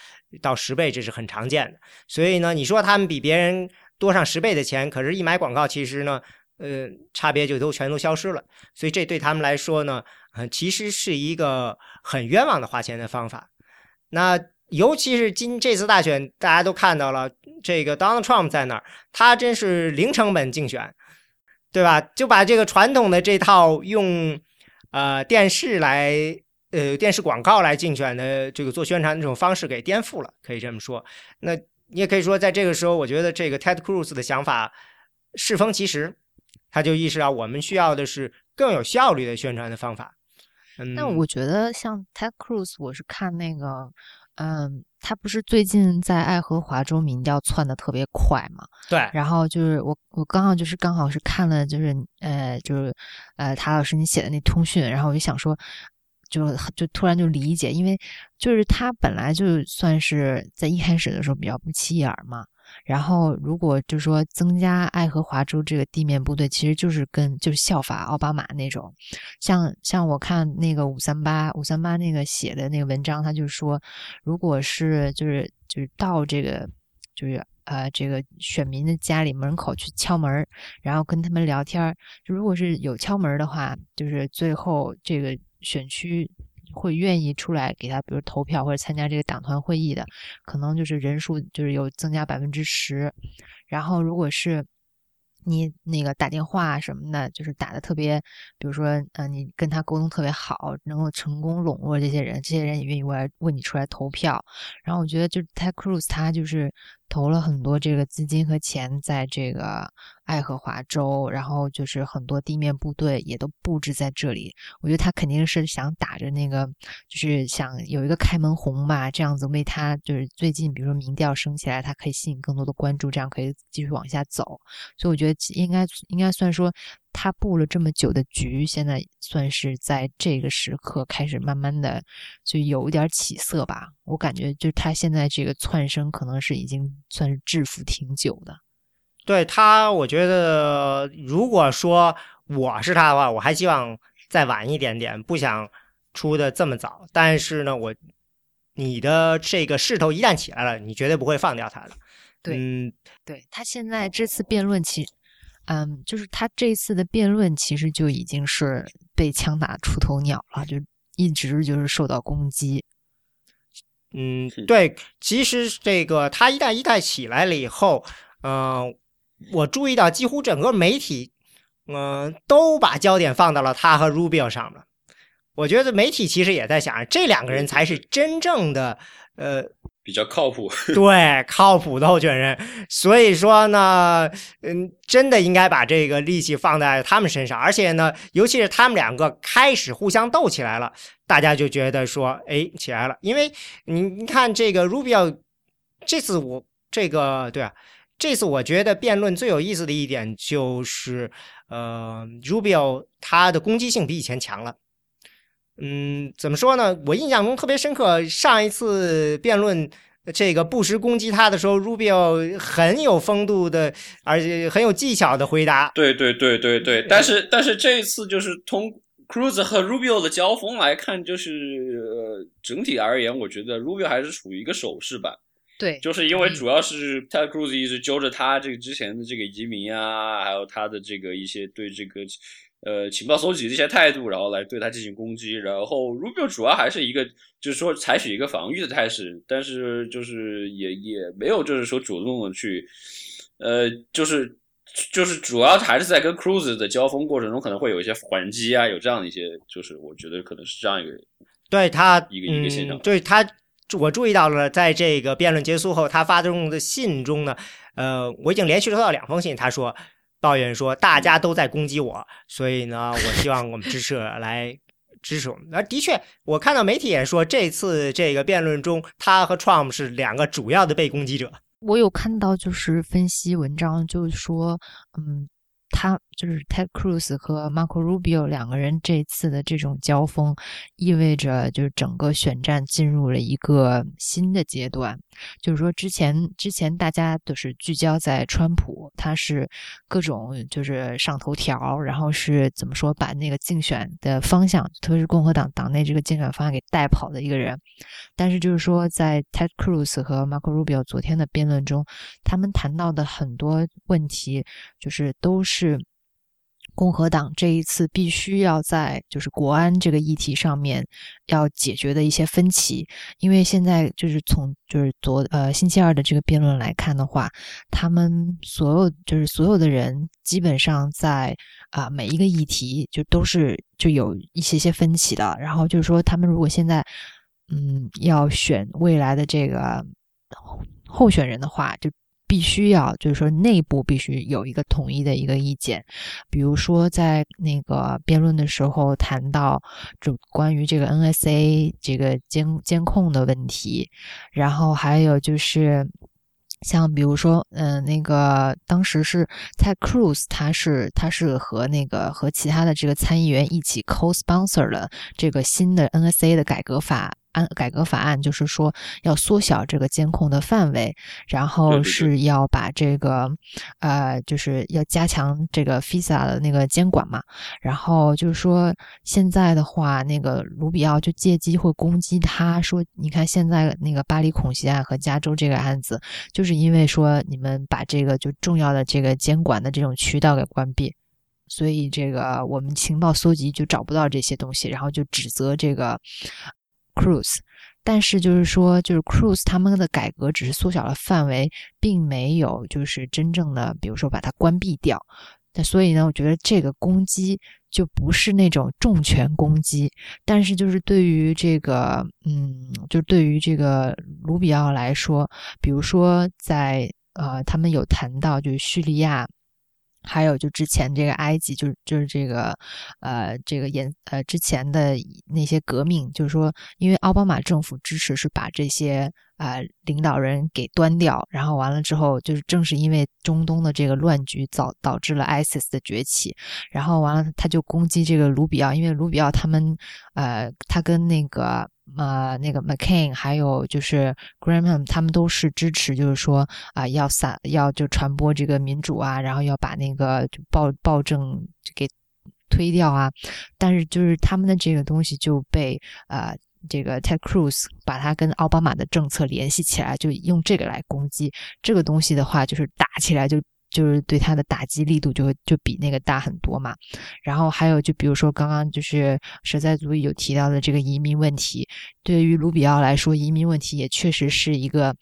到十倍，这是很常见的。所以呢，你说他们比别人多上十倍的钱，可是一买广告，其实呢，呃，差别就都全都消失了。所以这对他们来说呢，呃，其实是一个很冤枉的花钱的方法。那尤其是今这次大选，大家都看到了，这个 Donald Trump 在那儿，他真是零成本竞选，对吧？就把这个传统的这套用呃电视来呃电视广告来竞选的这个做宣传这种方式给颠覆了，可以这么说。那你也可以说，在这个时候，我觉得这个 Ted Cruz 的想法适逢其时，他就意识到我们需要的是更有效率的宣传的方法。嗯，但我觉得像 Ted Cruz，我是看那个。嗯，他不是最近在爱荷华州民调窜的特别快嘛？对。然后就是我，我刚好就是刚好是看了，就是呃，就是呃，塔老师你写的那通讯，然后我就想说，就就突然就理解，因为就是他本来就算是在一开始的时候比较不起眼嘛。然后，如果就说增加爱荷华州这个地面部队，其实就是跟就是效法奥巴马那种，像像我看那个五三八五三八那个写的那个文章，他就说，如果是就是就是到这个就是呃这个选民的家里门口去敲门，然后跟他们聊天，如果是有敲门的话，就是最后这个选区。会愿意出来给他，比如投票或者参加这个党团会议的，可能就是人数就是有增加百分之十。然后，如果是你那个打电话什么的，就是打的特别，比如说，呃，你跟他沟通特别好，能够成功笼络这些人，这些人也愿意为来为你出来投票。然后，我觉得就是 Ted Cruz 他就是投了很多这个资金和钱在这个。爱荷华州，然后就是很多地面部队也都布置在这里。我觉得他肯定是想打着那个，就是想有一个开门红吧，这样子为他就是最近比如说民调升起来，他可以吸引更多的关注，这样可以继续往下走。所以我觉得应该应该算说他布了这么久的局，现在算是在这个时刻开始慢慢的就有一点起色吧。我感觉就是他现在这个窜升可能是已经算是制服挺久的。对他，我觉得如果说我是他的话，我还希望再晚一点点，不想出的这么早。但是呢，我你的这个势头一旦起来了，你绝对不会放掉他的。对，嗯对他现在这次辩论，其嗯，就是他这次的辩论，其实就已经是被枪打出头鸟了，就一直就是受到攻击。嗯，对，其实这个他一旦一旦起来了以后，嗯。我注意到，几乎整个媒体，嗯，都把焦点放到了他和 Rubio 上了。我觉得媒体其实也在想，这两个人才是真正的，呃，比较靠谱，对，靠谱的候选人。所以说呢，嗯，真的应该把这个力气放在他们身上。而且呢，尤其是他们两个开始互相斗起来了，大家就觉得说，哎，起来了。因为你你看这个 Rubio，这次我这个对啊。这次我觉得辩论最有意思的一点就是，呃，Rubio 他的攻击性比以前强了。嗯，怎么说呢？我印象中特别深刻，上一次辩论这个布什攻击他的时候，Rubio 很有风度的，而且很有技巧的回答。对对对对对，但是但是这一次就是从 Cruz 和 Rubio 的交锋来看，就是呃整体而言，我觉得 Rubio 还是处于一个守势吧。对，就是因为主要是 Ted Cruz 一直揪着他这个之前的这个移民啊，还有他的这个一些对这个呃情报搜集的一些态度，然后来对他进行攻击。然后 Rubio 主要还是一个就是说采取一个防御的态势，但是就是也也没有就是说主动的去呃就是就是主要还是在跟 Cruz 的交锋过程中可能会有一些还击啊，有这样的一些就是我觉得可能是这样一个对他一个一个现象，对他。我注意到了，在这个辩论结束后，他发送的信中呢，呃，我已经连续收到两封信。他说，抱怨说大家都在攻击我，所以呢，我希望我们支持 来支持我们。而的确，我看到媒体也说，这次这个辩论中，他和 Trump 是两个主要的被攻击者。我有看到就是分析文章，就是说，嗯。他就是 Ted Cruz 和 Marco Rubio 两个人这次的这种交锋，意味着就是整个选战进入了一个新的阶段。就是说，之前之前大家都是聚焦在川普，他是各种就是上头条，然后是怎么说把那个竞选的方向，特别是共和党党内这个竞选方向给带跑的一个人。但是就是说，在 Ted Cruz 和 Marco Rubio 昨天的辩论中，他们谈到的很多问题，就是都是。是共和党这一次必须要在就是国安这个议题上面要解决的一些分歧，因为现在就是从就是昨呃星期二的这个辩论来看的话，他们所有就是所有的人基本上在啊每一个议题就都是就有一些些分歧的，然后就是说他们如果现在嗯要选未来的这个候选人的话，就。必须要，就是说内部必须有一个统一的一个意见。比如说，在那个辩论的时候谈到，就关于这个 NSA 这个监监控的问题，然后还有就是，像比如说，嗯，那个当时是 Ted Cruz，他是他是和那个和其他的这个参议员一起 co-sponsor 了这个新的 NSA 的改革法。案改革法案就是说要缩小这个监控的范围，然后是要把这个，呃，就是要加强这个 FISA 的那个监管嘛。然后就是说现在的话，那个卢比奥就借机会攻击他，说你看现在那个巴黎恐袭案和加州这个案子，就是因为说你们把这个就重要的这个监管的这种渠道给关闭，所以这个我们情报搜集就找不到这些东西，然后就指责这个。Cruz，但是就是说，就是 Cruz 他们的改革只是缩小了范围，并没有就是真正的，比如说把它关闭掉。那所以呢，我觉得这个攻击就不是那种重拳攻击，但是就是对于这个，嗯，就对于这个卢比奥来说，比如说在呃，他们有谈到就是叙利亚。还有就之前这个埃及，就是就是这个，呃，这个演呃之前的那些革命，就是说，因为奥巴马政府支持是把这些啊领导人给端掉，然后完了之后，就是正是因为中东的这个乱局导导致了 ISIS 的崛起，然后完了他就攻击这个卢比奥，因为卢比奥他们呃他跟那个。呃，那个 McCain 还有就是 Graham，他们都是支持，就是说啊，要散，要就传播这个民主啊，然后要把那个暴暴政给推掉啊。但是就是他们的这个东西就被呃这个 Ted Cruz 把他跟奥巴马的政策联系起来，就用这个来攻击这个东西的话，就是打起来就。就是对他的打击力度就会就比那个大很多嘛，然后还有就比如说刚刚就是舍在组有提到的这个移民问题，对于卢比奥来说，移民问题也确实是一个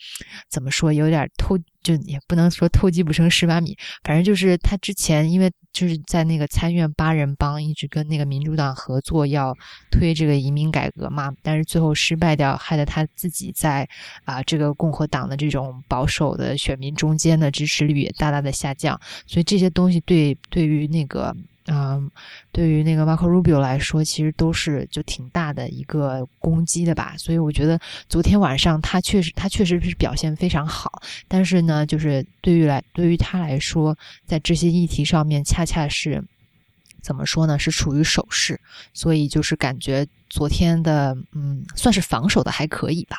怎么说有点偷。就也不能说偷鸡不成蚀把米，反正就是他之前因为就是在那个参院八人帮一直跟那个民主党合作要推这个移民改革嘛，但是最后失败掉，害得他自己在啊这个共和党的这种保守的选民中间的支持率也大大的下降，所以这些东西对对于那个。嗯，对于那个 Marco Rubio 来说，其实都是就挺大的一个攻击的吧。所以我觉得昨天晚上他确实，他确实是表现非常好。但是呢，就是对于来对于他来说，在这些议题上面，恰恰是怎么说呢？是处于守势。所以就是感觉昨天的嗯，算是防守的还可以吧。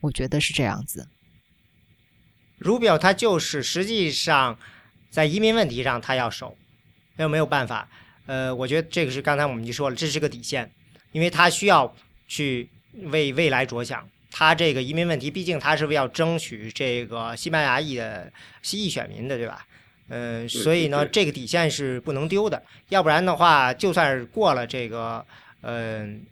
我觉得是这样子。Rubio 他就是实际上在移民问题上他要守。那没有办法，呃，我觉得这个是刚才我们就说了，这是个底线，因为他需要去为未来着想。他这个移民问题，毕竟他是为要争取这个西班牙裔的西裔选民的，对吧？嗯，所以呢，这个底线是不能丢的，要不然的话，就算是过了这个，嗯。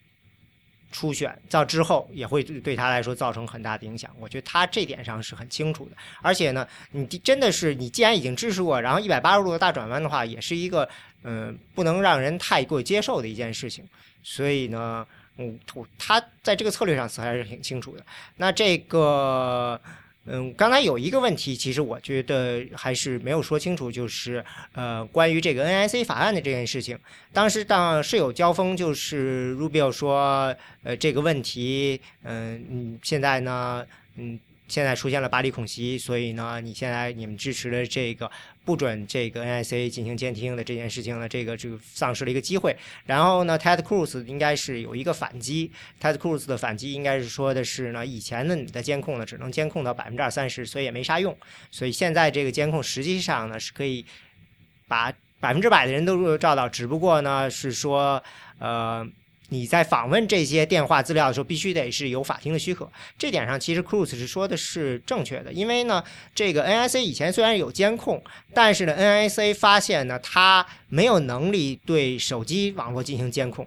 初选到之后也会对他来说造成很大的影响，我觉得他这点上是很清楚的。而且呢，你真的是你既然已经支持过，然后一百八十度的大转弯的话，也是一个嗯不能让人太过接受的一件事情。所以呢，嗯，他在这个策略上还是挺清楚的。那这个。嗯，刚才有一个问题，其实我觉得还是没有说清楚，就是呃，关于这个 NIC 法案的这件事情。当时当是有交锋，就是 Rubio 说，呃，这个问题，嗯嗯，现在呢，嗯，现在出现了巴黎恐袭，所以呢，你现在你们支持的这个不准这个 NSA 进行监听的这件事情呢，这个就丧失了一个机会。然后呢，Ted Cruz 应该是有一个反击，Ted Cruz 的反击应该是说的是呢，以前的你的监控呢只能监控到百分之二三十，所以也没啥用。所以现在这个监控实际上呢是可以把百分之百的人都照到，只不过呢是说呃。你在访问这些电话资料的时候，必须得是有法庭的许可。这点上，其实 Cruz 是说的是正确的，因为呢，这个 NSA 以前虽然有监控，但是呢，NSA 发现呢，它没有能力对手机网络进行监控。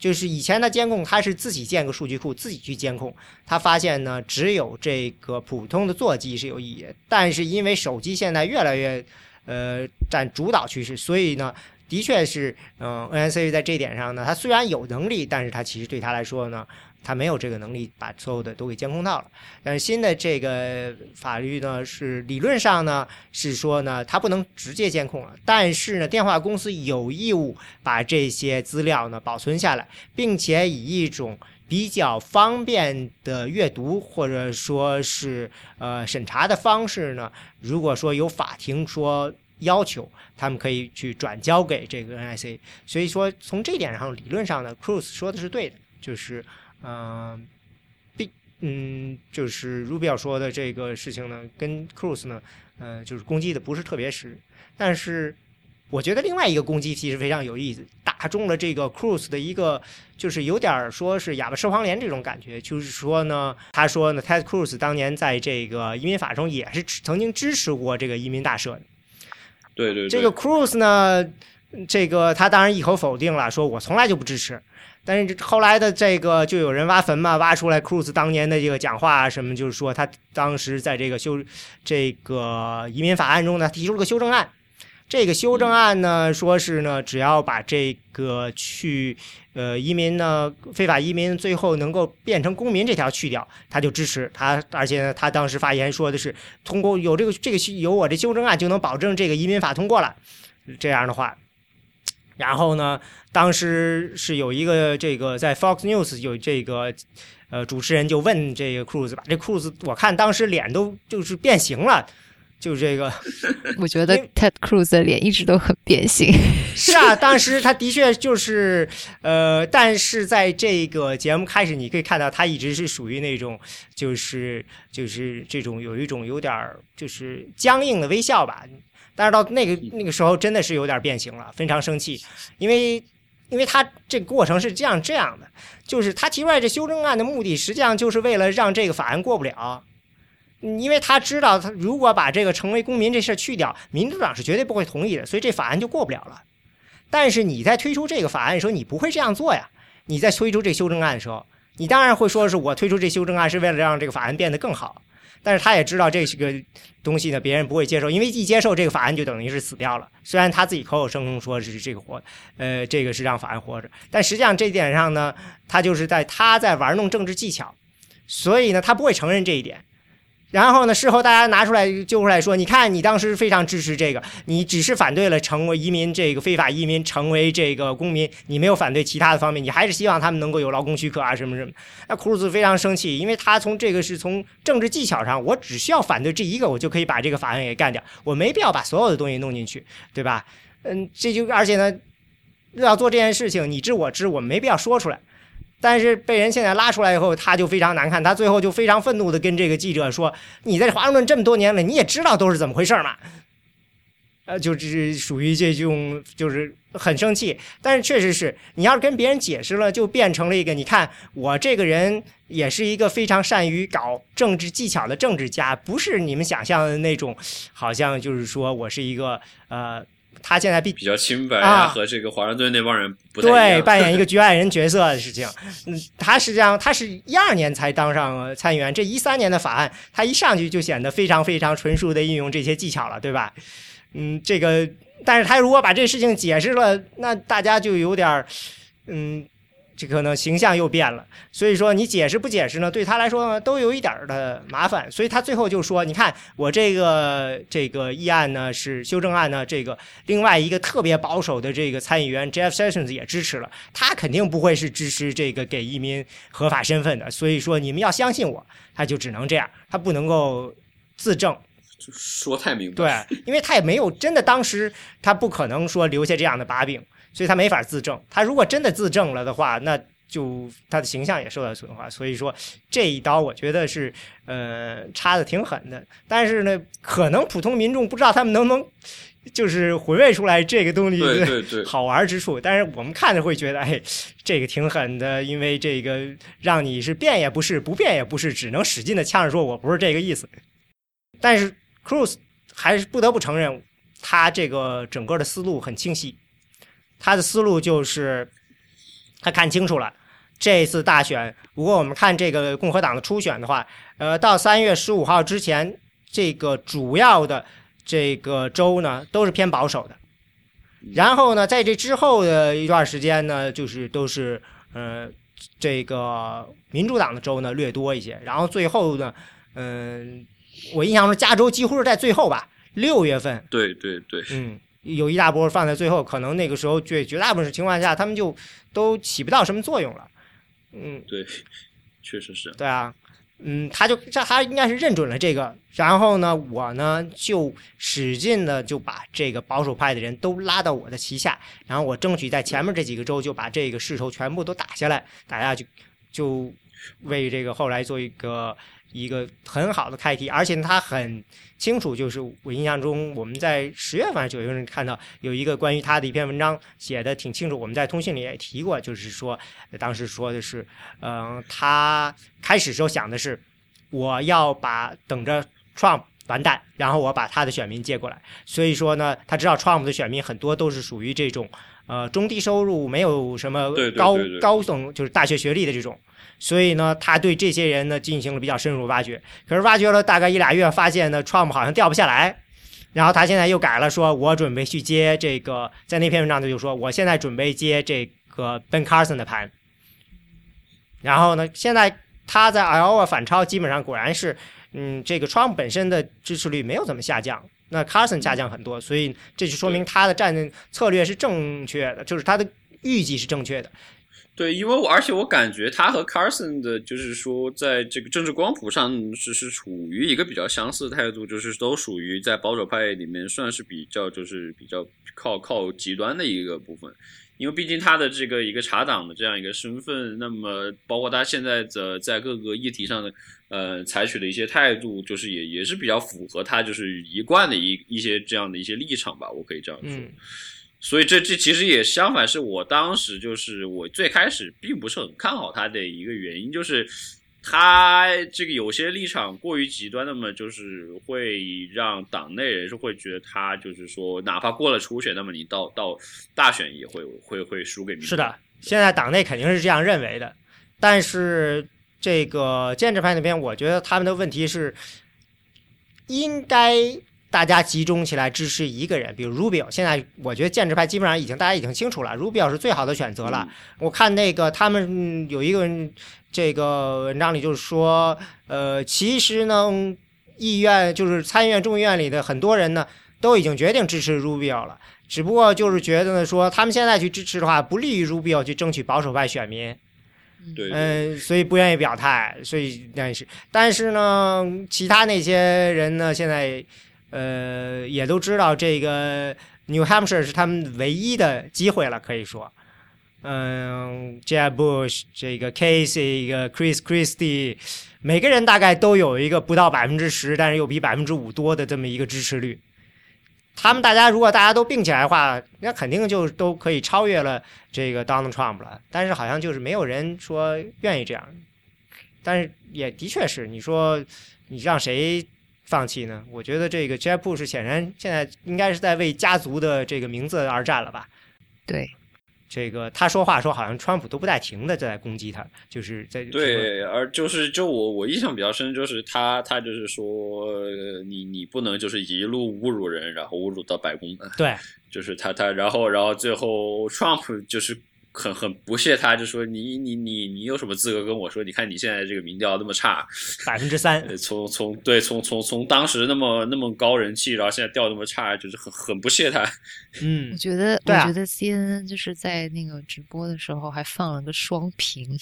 就是以前的监控，它是自己建个数据库，自己去监控。他发现呢，只有这个普通的座机是有意义，但是因为手机现在越来越呃占主导趋势，所以呢。的确是，嗯，NSA 在这点上呢，它虽然有能力，但是它其实对他来说呢，它没有这个能力把所有的都给监控到了。但是新的这个法律呢，是理论上呢是说呢，它不能直接监控了，但是呢，电话公司有义务把这些资料呢保存下来，并且以一种比较方便的阅读或者说是呃审查的方式呢，如果说有法庭说。要求他们可以去转交给这个 NIC，所以说从这点上理论上呢，Cruz 说的是对的，就是嗯，并嗯，就是 Rubio 说的这个事情呢，跟 Cruz 呢，呃，就是攻击的不是特别实，但是我觉得另外一个攻击其实非常有意思，打中了这个 Cruz 的一个，就是有点说是哑巴吃黄连这种感觉，就是说呢，他说呢，Ted Cruz 当年在这个移民法中也是曾经支持过这个移民大赦的。对对，这个 Cruz 呢，这个他当然一口否定了，说我从来就不支持。但是后来的这个就有人挖坟嘛，挖出来 Cruz 当年的这个讲话什么，就是说他当时在这个修这个移民法案中呢提出了个修正案。这个修正案呢，说是呢，只要把这个去呃移民呢非法移民最后能够变成公民这条去掉，他就支持他。而且呢，他当时发言说的是，通过有这个这个有我这修正案就能保证这个移民法通过了。这样的话，然后呢，当时是有一个这个在 Fox News 有这个呃主持人就问这个 Cruz 吧，这 Cruz 我看当时脸都就是变形了。就这个，我觉得 Ted Cruz 的脸一直都很变形。是啊，当时他的确就是，呃，但是在这个节目开始，你可以看到他一直是属于那种，就是就是这种有一种有点就是僵硬的微笑吧。但是到那个那个时候，真的是有点变形了，非常生气，因为因为他这个过程是这样这样的，就是他提出来这修正案的目的，实际上就是为了让这个法案过不了。因为他知道，他如果把这个成为公民这事儿去掉，民主党是绝对不会同意的，所以这法案就过不了了。但是你在推出这个法案的时候，你不会这样做呀。你在推出这修正案的时候，你当然会说是我推出这修正案是为了让这个法案变得更好。但是他也知道这个东西呢，别人不会接受，因为一接受这个法案就等于是死掉了。虽然他自己口口声声说是这个活，呃，这个是让法案活着，但实际上这点上呢，他就是在他在玩弄政治技巧，所以呢，他不会承认这一点。然后呢？事后大家拿出来揪出来说：“你看，你当时非常支持这个，你只是反对了成为移民这个非法移民成为这个公民，你没有反对其他的方面，你还是希望他们能够有劳工许可啊，什么什么。”那库鲁兹非常生气，因为他从这个是从政治技巧上，我只需要反对这一个，我就可以把这个法案给干掉，我没必要把所有的东西弄进去，对吧？嗯，这就而且呢，要做这件事情，你知我知，我没必要说出来。但是被人现在拉出来以后，他就非常难看。他最后就非常愤怒的跟这个记者说：“你在华盛顿这么多年了，你也知道都是怎么回事嘛？”呃，就是属于这种，就是很生气。但是确实是，你要是跟别人解释了，就变成了一个，你看我这个人也是一个非常善于搞政治技巧的政治家，不是你们想象的那种，好像就是说我是一个呃。他现在比比较清白啊，和这个华盛顿那帮人不对 扮演一个局外人角色的事情。嗯，他实际上他是一二年才当上参议员，这一三年的法案，他一上去就显得非常非常纯熟的运用这些技巧了，对吧？嗯，这个，但是他如果把这事情解释了，那大家就有点儿，嗯，这可能形象又变了。所以说你解释不解释呢，对他来说呢都有一点儿的麻烦。所以他最后就说：“你看我这个这个议案呢是修正案呢，这个另外一个特别保守的这个参议员 Jeff Sessions 也支持了，他肯定不会是支持这个给移民合法身份的。所以说你们要相信我，他就只能这样，他不能够自证。”说太明白，对，因为他也没有真的，当时他不可能说留下这样的把柄，所以他没法自证。他如果真的自证了的话，那就他的形象也受到损坏。所以说这一刀，我觉得是呃插的挺狠的。但是呢，可能普通民众不知道他们能不能就是回味出来这个东西好玩之处。但是我们看着会觉得，哎，这个挺狠的，因为这个让你是变也不是，不变也不是，只能使劲的呛着说我不是这个意思。但是。Cruz 还是不得不承认，他这个整个的思路很清晰。他的思路就是他看清楚了这次大选。如果我们看这个共和党的初选的话，呃，到三月十五号之前，这个主要的这个州呢都是偏保守的。然后呢，在这之后的一段时间呢，就是都是呃这个民主党的州呢略多一些。然后最后呢，嗯。我印象中，加州几乎是在最后吧，六月份。对对对，嗯，有一大波放在最后，可能那个时候绝绝大部分情况下，他们就都起不到什么作用了。嗯，对，确实是。对啊，嗯，他就这他应该是认准了这个，然后呢，我呢就使劲的就把这个保守派的人都拉到我的旗下，然后我争取在前面这几个州就把这个势头全部都打下来，大家就就为这个后来做一个。一个很好的开题，而且他很清楚，就是我印象中，我们在十月份、九月份看到有一个关于他的一篇文章，写的挺清楚。我们在通讯里也提过，就是说，当时说的是，嗯，他开始时候想的是，我要把等着 Trump 完蛋，然后我把他的选民接过来。所以说呢，他知道 Trump 的选民很多都是属于这种，呃，中低收入，没有什么高高等就是大学学历的这种。所以呢，他对这些人呢进行了比较深入挖掘。可是挖掘了大概一俩月，发现呢，Trump 好像掉不下来。然后他现在又改了，说我准备去接这个，在那篇文章他就说，我现在准备接这个 Ben Carson 的盘。然后呢，现在他在 Iowa 反超，基本上果然是，嗯，这个 Trump 本身的支持率没有怎么下降，那 Carson 下降很多，所以这就说明他的战策略是正确的，就是他的预计是正确的。对，因为我而且我感觉他和 Carson 的，就是说在这个政治光谱上是是处于一个比较相似的态度，就是都属于在保守派里面算是比较就是比较靠靠极端的一个部分。因为毕竟他的这个一个查党的这样一个身份，那么包括他现在的在各个议题上的呃采取的一些态度，就是也也是比较符合他就是一贯的一一些这样的一些立场吧，我可以这样说。所以这这其实也相反，是我当时就是我最开始并不是很看好他的一个原因，就是他这个有些立场过于极端，那么就是会让党内人士会觉得他就是说，哪怕过了初选，那么你到到大选也会会会输给民是的，现在党内肯定是这样认为的，但是这个建制派那边，我觉得他们的问题是应该。大家集中起来支持一个人，比如 Rubio。现在我觉得建制派基本上已经大家已经清楚了，Rubio 是最好的选择了。我看那个他们有一个这个文章里就是说，呃，其实呢，议院就是参议院、众议院里的很多人呢都已经决定支持 Rubio 了，只不过就是觉得呢说他们现在去支持的话，不利于 Rubio 去争取保守派选民。对，嗯，所以不愿意表态。所以但是但是呢，其他那些人呢，现在。呃，也都知道这个 New Hampshire 是他们唯一的机会了，可以说，嗯，Jeb Bush 这个 Casey 一个 Chris Christie，每个人大概都有一个不到百分之十，但是又比百分之五多的这么一个支持率。他们大家如果大家都并起来的话，那肯定就都可以超越了这个 Donald Trump 了。但是好像就是没有人说愿意这样。但是也的确是，你说你让谁？放弃呢？我觉得这个 Jeb Bush 显然现在应该是在为家族的这个名字而战了吧？对，这个他说话说好像川普都不带停的在攻击他，就是在对，而就是就我我印象比较深，就是他他就是说你你不能就是一路侮辱人，然后侮辱到白宫，对，就是他他然后然后最后 Trump 就是很很不屑他，就说你你你你有什么资格跟我说？你看你现在这个民调那么差，百分之三，从从对从从从当时那么那么高人气，然后现在掉那么差，就是很很不屑他。嗯我，觉得，对啊我觉得 CNN 就是在那个直播的时候还放了个双屏，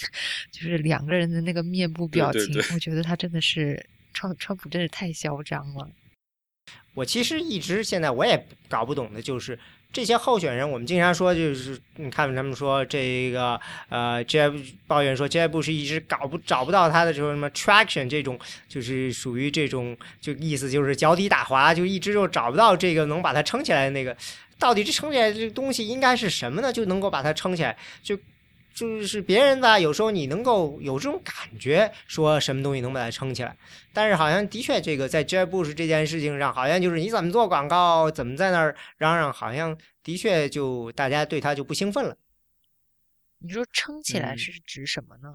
就是两个人的那个面部表情，对对我觉得他真的是川川普真是太嚣张了。我其实一直现在我也搞不懂的就是这些候选人，我们经常说就是你看他们说这个呃，Jeb 抱怨说 Jeb 是一直搞不找不到他的这种什么 traction 这种，就是属于这种就意思就是脚底打滑，就一直就找不到这个能把它撑起来的那个。到底这撑起来这东西应该是什么呢？就能够把它撑起来，就就是别人吧，有时候你能够有这种感觉，说什么东西能把它撑起来。但是好像的确，这个在 Jeb Bush 这件事情上，好像就是你怎么做广告，怎么在那儿嚷嚷，好像的确就大家对他就不兴奋了，你说撑起来嗯是指什么呢？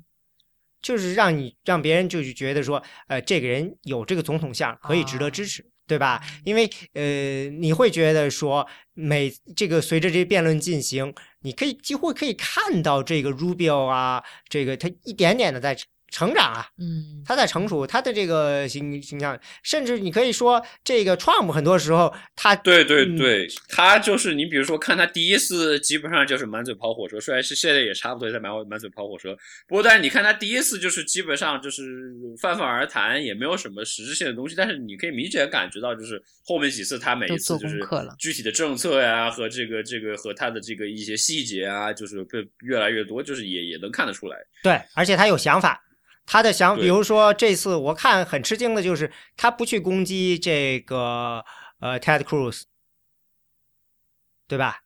就是让你让别人就是觉得说，呃，这个人有这个总统相，可以值得支持，对吧？因为呃，你会觉得说，每这个随着这辩论进行，你可以几乎可以看到这个 Rubio 啊，这个他一点点的在成长啊，嗯，他在成熟，他的这个形形象，甚至你可以说，这个 Trump 很多时候他对对嗯对，他就是你比如说看他第一次，基本上就是满嘴跑火车，虽然是现在也差不多在满满嘴跑火车，不过但是你看他第一次就是基本上就是泛泛而谈，也没有什么实质性的东西，但是你可以明显感觉到，就是后面几次他每一次就是功课了具体的政策呀和这个这个和他的这个一些细节啊，就是被越来越多，就是也也能看得出来。对，而且他有想法。他的想，比如说这次我看很吃惊的就是他不去攻击这个呃 Ted Cruz，对吧？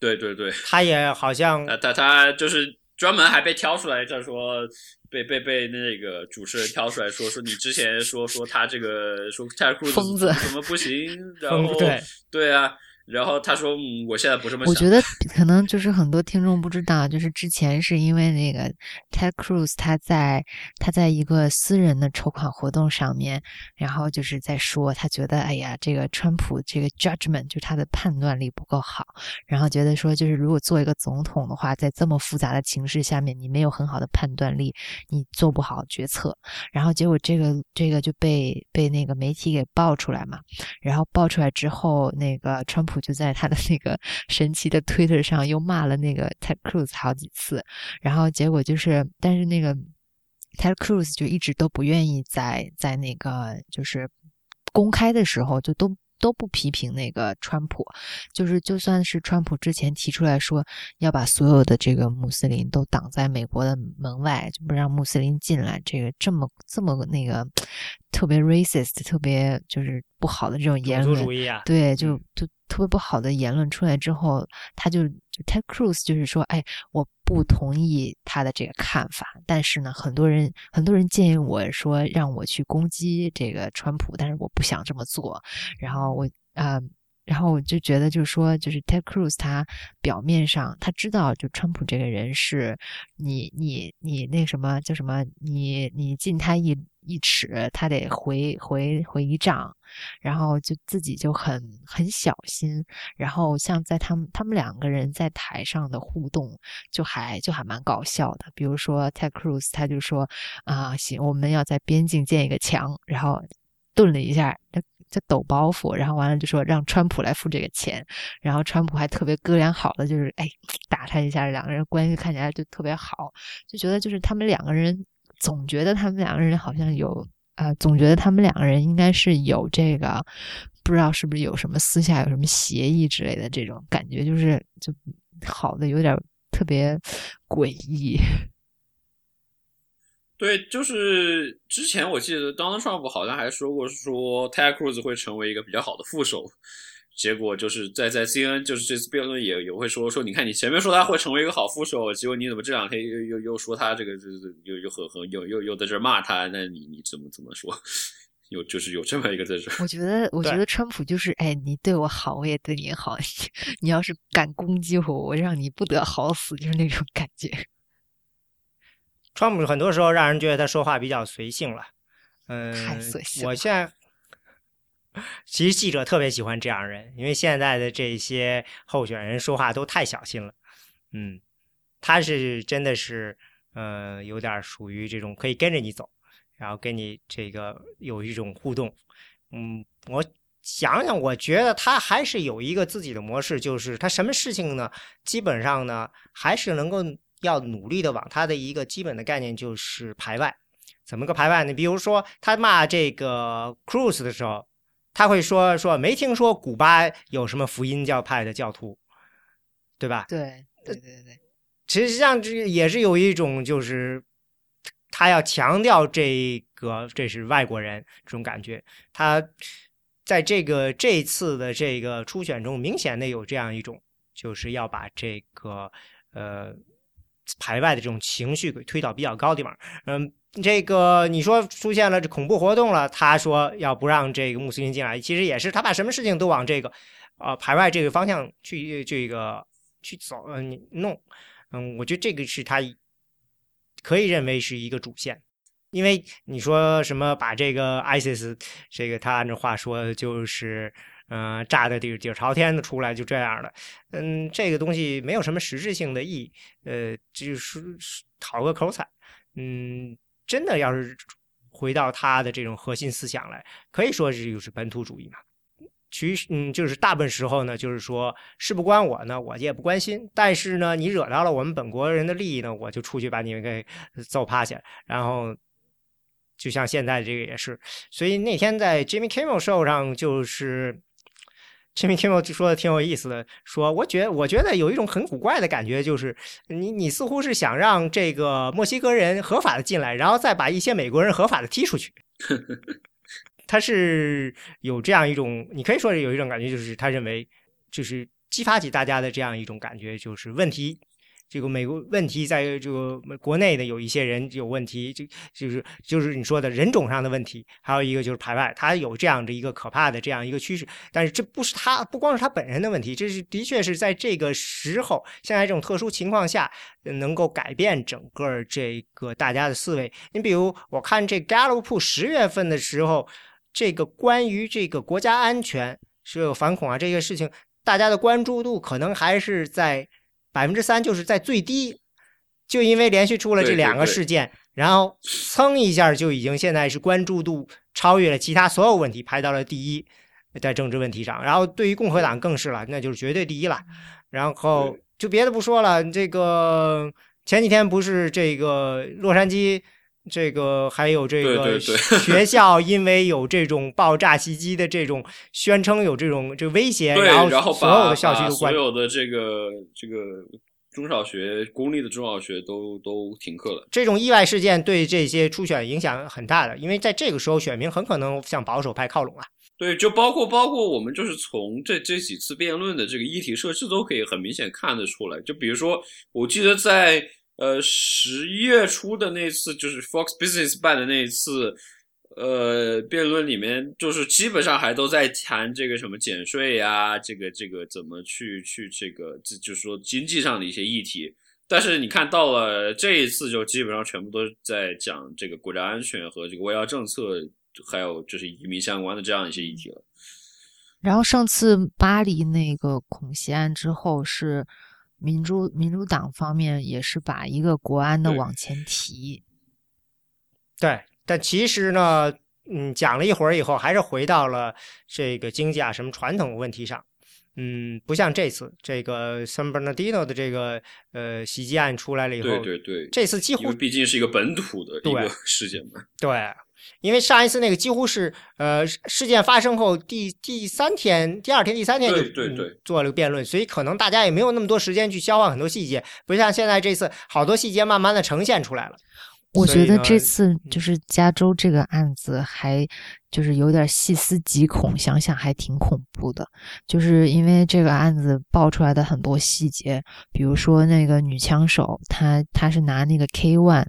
对对对，他也好像他他他就是专门还被挑出来，这说被被被那个主持人挑出来说说你之前说说他这个说 Ted Cruz 疯子。怎么不行，然后对。对啊，然后他说嗯，我现在不这么想，我觉得。可能就是很多听众不知道，就是之前是因为那个 Ted Cruz 他在他在一个私人的筹款活动上面，然后就是在说他觉得哎呀，这个川普这个 judgment 就是他的判断力不够好，然后觉得说就是如果做一个总统的话，在这么复杂的情势下面，你没有很好的判断力，你做不好决策，然后结果这个这个就被被那个媒体给爆出来嘛，然后爆出来之后，那个川普就在他的那个 神奇的 Twitter 上又骂了那个 Ted Cruz 好几次，然后结果就是，但是那个 Ted Cruz 就一直都不愿意在在那个就是公开的时候就都。都不批评那个川普，就是就算是川普之前提出来说要把所有的这个穆斯林都挡在美国的门外，就不让穆斯林进来，这个这么这么那个特别 racist、特别就是不好的这种言论主，义啊，对，就嗯就特别不好的言论出来之后，他就就 Ted Cruz 就是说，哎，我不同意他的这个看法，但是呢，很多人很多人建议我说让我去攻击这个川普，但是我不想这么做，然后我啊。然后我就觉得，就是说，就是 Ted Cruz 他表面上他知道，就川普这个人是你你你那什么叫什么，你你进他一一尺，他得回回回一丈，然后就自己就很很小心，然后像在他们他们两个人在台上的互动，就还就还蛮搞笑的。比如说 Ted Cruz 他就说啊，行，我们要在边境建一个墙，然后顿了一下，就就抖包袱，然后完了就说让川普来付这个钱，然后川普还特别哥俩好的，就是哎打他一下，两个人关系看起来就特别好，就觉得就是他们两个人总觉得他们两个人好像有。呃，总觉得他们两个人应该是有这个，不知道是不是有什么私下有什么协议之类的这种感觉，就是就好的有点特别诡异。对，就是之前我记得 Donald Trump 好像还说过，说 Ted Cruz 会成为一个比较好的副手。结果就是在在 CNN 就是这次辩论也也会说说，你看你前面说他会成为一个好副手，结果你怎么这两天又又又说他这个这这又又很很又又又在这骂他，那你你怎么怎么说？有就是有这么一个在这。我觉得，我觉得川普就是，哎，你对我好，我也对你好。你要是敢攻击我，我让你不得好死，就是那种感觉。川普很多时候让人觉得他说话比较随性了，嗯太随，性了我现在其实记者特别喜欢这样人，因为现在的这些候选人说话都太小心了，嗯，他是真的是呃有点属于这种可以跟着你走，然后跟你这个有一种互动。嗯，我想想，我觉得他还是有一个自己的模式，就是他什么事情呢，基本上呢还是能够要努力的往他的一个基本的概念就是排外。怎么个排外呢？比如说他骂这个 Cruz 的时候，他会说说没听说古巴有什么福音教派的教徒，对吧？对对对对，实际上这也是有一种就是他要强调这个这是外国人这种感觉。他在这个这次的这个初选中，明显的有这样一种就是要把这个呃排外的这种情绪给推到比较高的地方。嗯。这个你说出现了这恐怖活动了，他说要不让这个穆斯林进来，其实也是他把什么事情都往这个，呃，排外这个方向去这个去走，嗯，弄，嗯，我觉得这个是他可以认为是一个主线，因为你说什么把这个 ISIS 这个他按照话说就是，嗯，炸的底底朝天的出来就这样的，嗯，这个东西没有什么实质性的意义，呃，就是讨个口彩，嗯。真的要是回到他的这种核心思想来，可以说是就是本土主义嘛。其实，嗯，就是大部分时候呢，就是说事不关我呢，我也不关心。但是呢，你惹到了我们本国人的利益呢，我就出去把你们给揍趴下。然后，就像现在这个也是。所以那天在 Jimmy Kimmel Show 上，就是。Jimmy Kimmel 说的挺有意思的，说我觉我觉得有一种很古怪的感觉，就是你你似乎是想让这个墨西哥人合法的进来，然后再把一些美国人合法的踢出去。他是有这样一种，你可以说是有一种感觉，就是他认为就是激发起大家的这样一种感觉，就是问题。这个美国问题在这个国内的有一些人有问题，就就是就是你说的人种上的问题，还有一个就是排外，他有这样的一个可怕的这样一个趋势。但是这不是他不光是他本人的问题，这是的确是在这个时候，现在这种特殊情况下，能够改变整个这个大家的思维。你比如我看这 Gallup 十月份的时候，这个关于这个国家安全是有反恐啊这些事情，大家的关注度可能还是在。百分之三就是在最低，就因为连续出了这两个事件，然后蹭一下就已经现在是关注度超越了其他所有问题，排到了第一，在政治问题上。然后对于共和党更是了，那就是绝对第一了。然后就别的不说了，这个前几天不是这个洛杉矶。这个还有这个 学校，因为有这种爆炸袭击的这种宣称，有这种这威胁，然后所有的校区都关，所有的这个这个中小学公立的中小学都都停课了。这种意外事件对这些初选影响很大的，因为在这个时候，选民很可能向保守派靠拢啊。对，就包括包括我们就是从这这几次辩论的这个议题设置都可以很明显看得出来。就比如说，我记得在。呃，十一月初的那次就是 Fox Business 办的那一次，呃，辩论里面就是基本上还都在谈这个什么减税呀，这个这个怎么去去这个，就是说经济上的一些议题。但是你看到了这一次，就基本上全部都在讲这个国家安全和这个外交政策，还有就是移民相关的这样一些议题了。然后上次巴黎那个恐袭案之后是。民主民主党方面也是把一个国安的往前提，对，但其实呢，嗯，讲了一会儿以后，还是回到了这个经济啊什么传统问题上，嗯，不像这次这个 San Bernardino 的这个呃袭击案出来了以后，对对对，这次几乎毕竟是一个本土的一个事件嘛，对。因为上一次那个几乎是，呃，事件发生后第第三天、第二天、第三天就做了个辩论，所以可能大家也没有那么多时间去消化很多细节，不像现在这次好多细节慢慢的呈现出来了。我觉得这次就是加州这个案子还就是有点细思极恐，想想还挺恐怖的。就是因为这个案子爆出来的很多细节，比如说那个女枪手，她她是拿那个 K one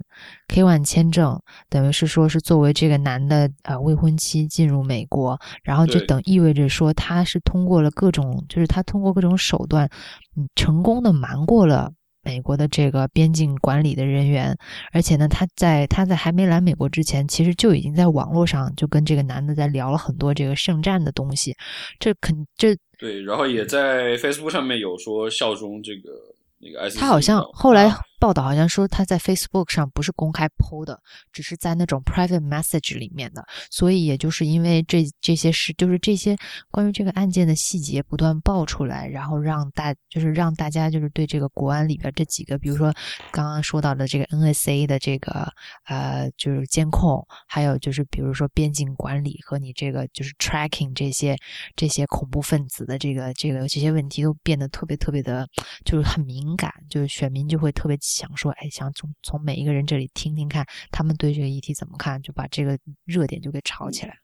K one 签证，等于是说是作为这个男的呃未婚妻进入美国，然后就等意味着说她是通过了各种，就是她通过各种手段，嗯，成功的瞒过了。美国的这个边境管理的人员，而且呢，他在他在还没来美国之前，其实就已经在网络上就跟这个男的在聊了很多这个圣战的东西。这肯这对，然后也在 Facebook 上面有说效忠这个那个 ICC 他好像后来啊报道好像说他在 Facebook 上不是公开 PO 的，只是在那种 private message 里面的，所以也就是因为这这些事，就是这些关于这个案件的细节不断爆出来，然后让大就是让大家就是对这个国安里边这几个，比如说刚刚说到的这个 NSA 的这个呃就是监控，还有就是比如说边境管理和你这个就是 tracking 这些这些恐怖分子的这个这个这些问题都变得特别特别的，就是很敏感，就是选民就会特别想说，哎，想从从每一个人这里听听看，他们对这个议题怎么看，就把这个热点就给炒起来了。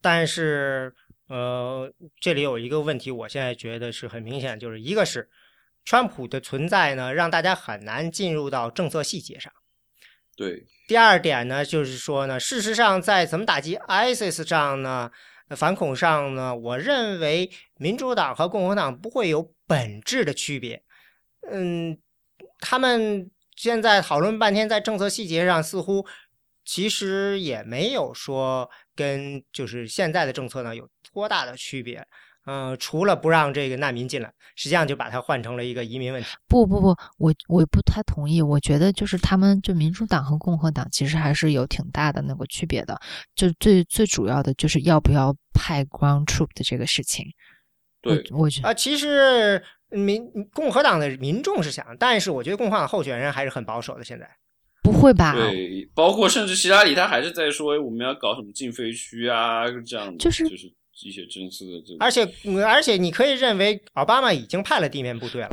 但是呃，这里有一个问题，我现在觉得是很明显，就是一个是川普的存在呢，让大家很难进入到政策细节上。对第二点呢，就是说呢，事实上在怎么打击 ISIS 上呢，呃反恐上呢，我认为民主党和共和党不会有本质的区别。嗯，他们现在讨论半天，在政策细节上似乎其实也没有说跟就是现在的政策呢有多大的区别。嗯、除了不让这个难民进来，实际上就把它换成了一个移民问题。不不不，我我不太同意。我觉得就是他们就民主党和共和党其实还是有挺大的那个区别的。就最最主要的就是要不要派 ground troop 的这个事情。对，我我觉啊，其实民共和党的民众是想，但是我觉得共和党候选人还是很保守的。现在，不会吧？对，包括甚至希拉里，他还是在说我们要搞什么禁飞区啊，这样的就是就是一些政策的这个。而且嗯而且你可以认为奥巴马已经派了地面部队了。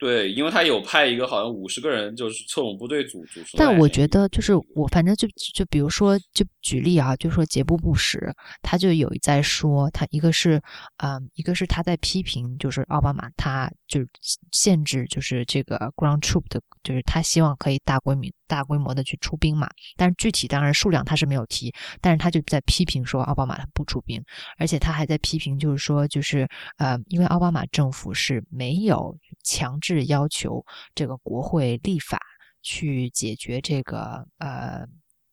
对，因为他有派一个好像五十个人，就是特种部队组组成。但我觉得就是我反正就就比如说就举例啊，就说杰布布什，他就有在说他一个是嗯，一个是他在批评就是奥巴马，他就是限制就是这个 ground troop 的，就是他希望可以大规模大规模的去出兵嘛，但是具体当然数量他是没有提，但是他就在批评说奥巴马他不出兵，而且他还在批评就是说就是呃，因为奥巴马政府是没有强制要求这个国会立法。去解决这个呃，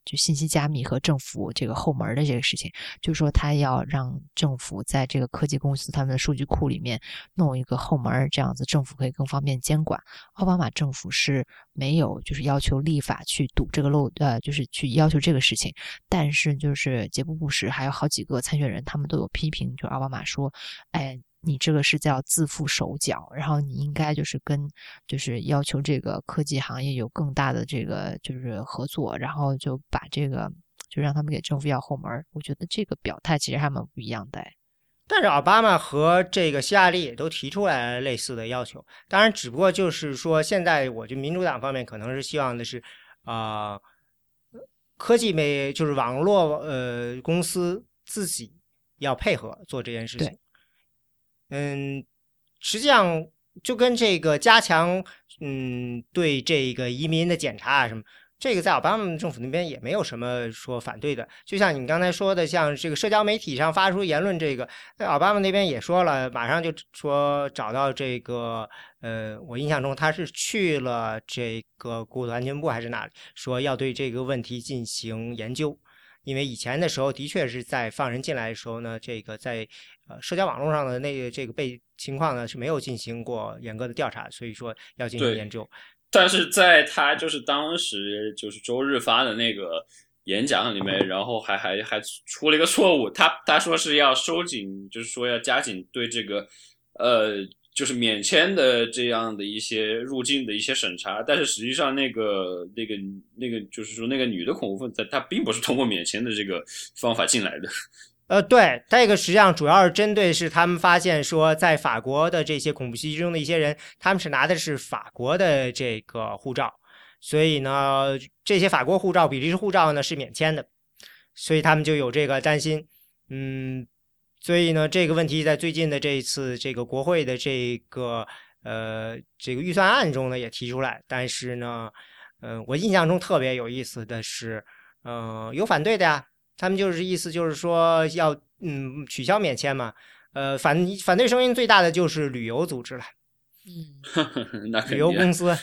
就信息加密和政府这个后门的这个事情，就是说他要让政府在这个科技公司他们的数据库里面弄一个后门，这样子政府可以更方便监管。奥巴马政府是没有就是要求立法去堵这个漏呃，就是去要求这个事情，但是就是杰布布什还有好几个参选人，他们都有批评，就奥巴马说，哎。你这个是叫自负手脚，然后你应该就是跟就是要求这个科技行业有更大的这个就是合作，然后就把这个就让他们给政府要后门。我觉得这个表态其实还蛮不一样的哎。但是奥巴马和这个希拉里也都提出来了类似的要求，当然，只不过就是说，现在我觉得民主党方面可能是希望的是，啊、科技没就是网络呃公司自己要配合做这件事情对。嗯，实际上就跟这个加强嗯对这个移民的检查啊什么，这个在奥巴马政府那边也没有什么说反对的。就像你刚才说的，像这个社交媒体上发出言论，这个奥巴马那边也说了，马上就说找到这个呃，我印象中他是去了这个国土安全部还是哪里，说要对这个问题进行研究。因为以前的时候，的确是在放人进来的时候呢，这个在呃社交网络上的那个这个被情况呢是没有进行过严格的调查，所以说要进行研究。但是在他就是当时就是周日发的那个演讲里面，然后还还还出了一个错误，他他说是要收紧，就是说要加紧对这个呃就是免签的这样的一些入境的一些审查，但是实际上那个那个那个就是说那个女的恐怖分子，她并不是通过免签的这个方法进来的。呃，对，这个实际上主要是针对是他们发现说，在法国的这些恐怖袭击中的一些人，他们是拿的是法国的这个护照，所以呢，这些法国护照、比利时护照呢是免签的，所以他们就有这个担心。嗯，所以呢，这个问题在最近的这一次这个国会的这个呃这个预算案中呢也提出来，但是呢，嗯、我印象中特别有意思的是，嗯、有反对的呀。他们就是意思就是说要嗯取消免签嘛，呃反反对声音最大的就是旅游组织了，嗯，那旅游公司，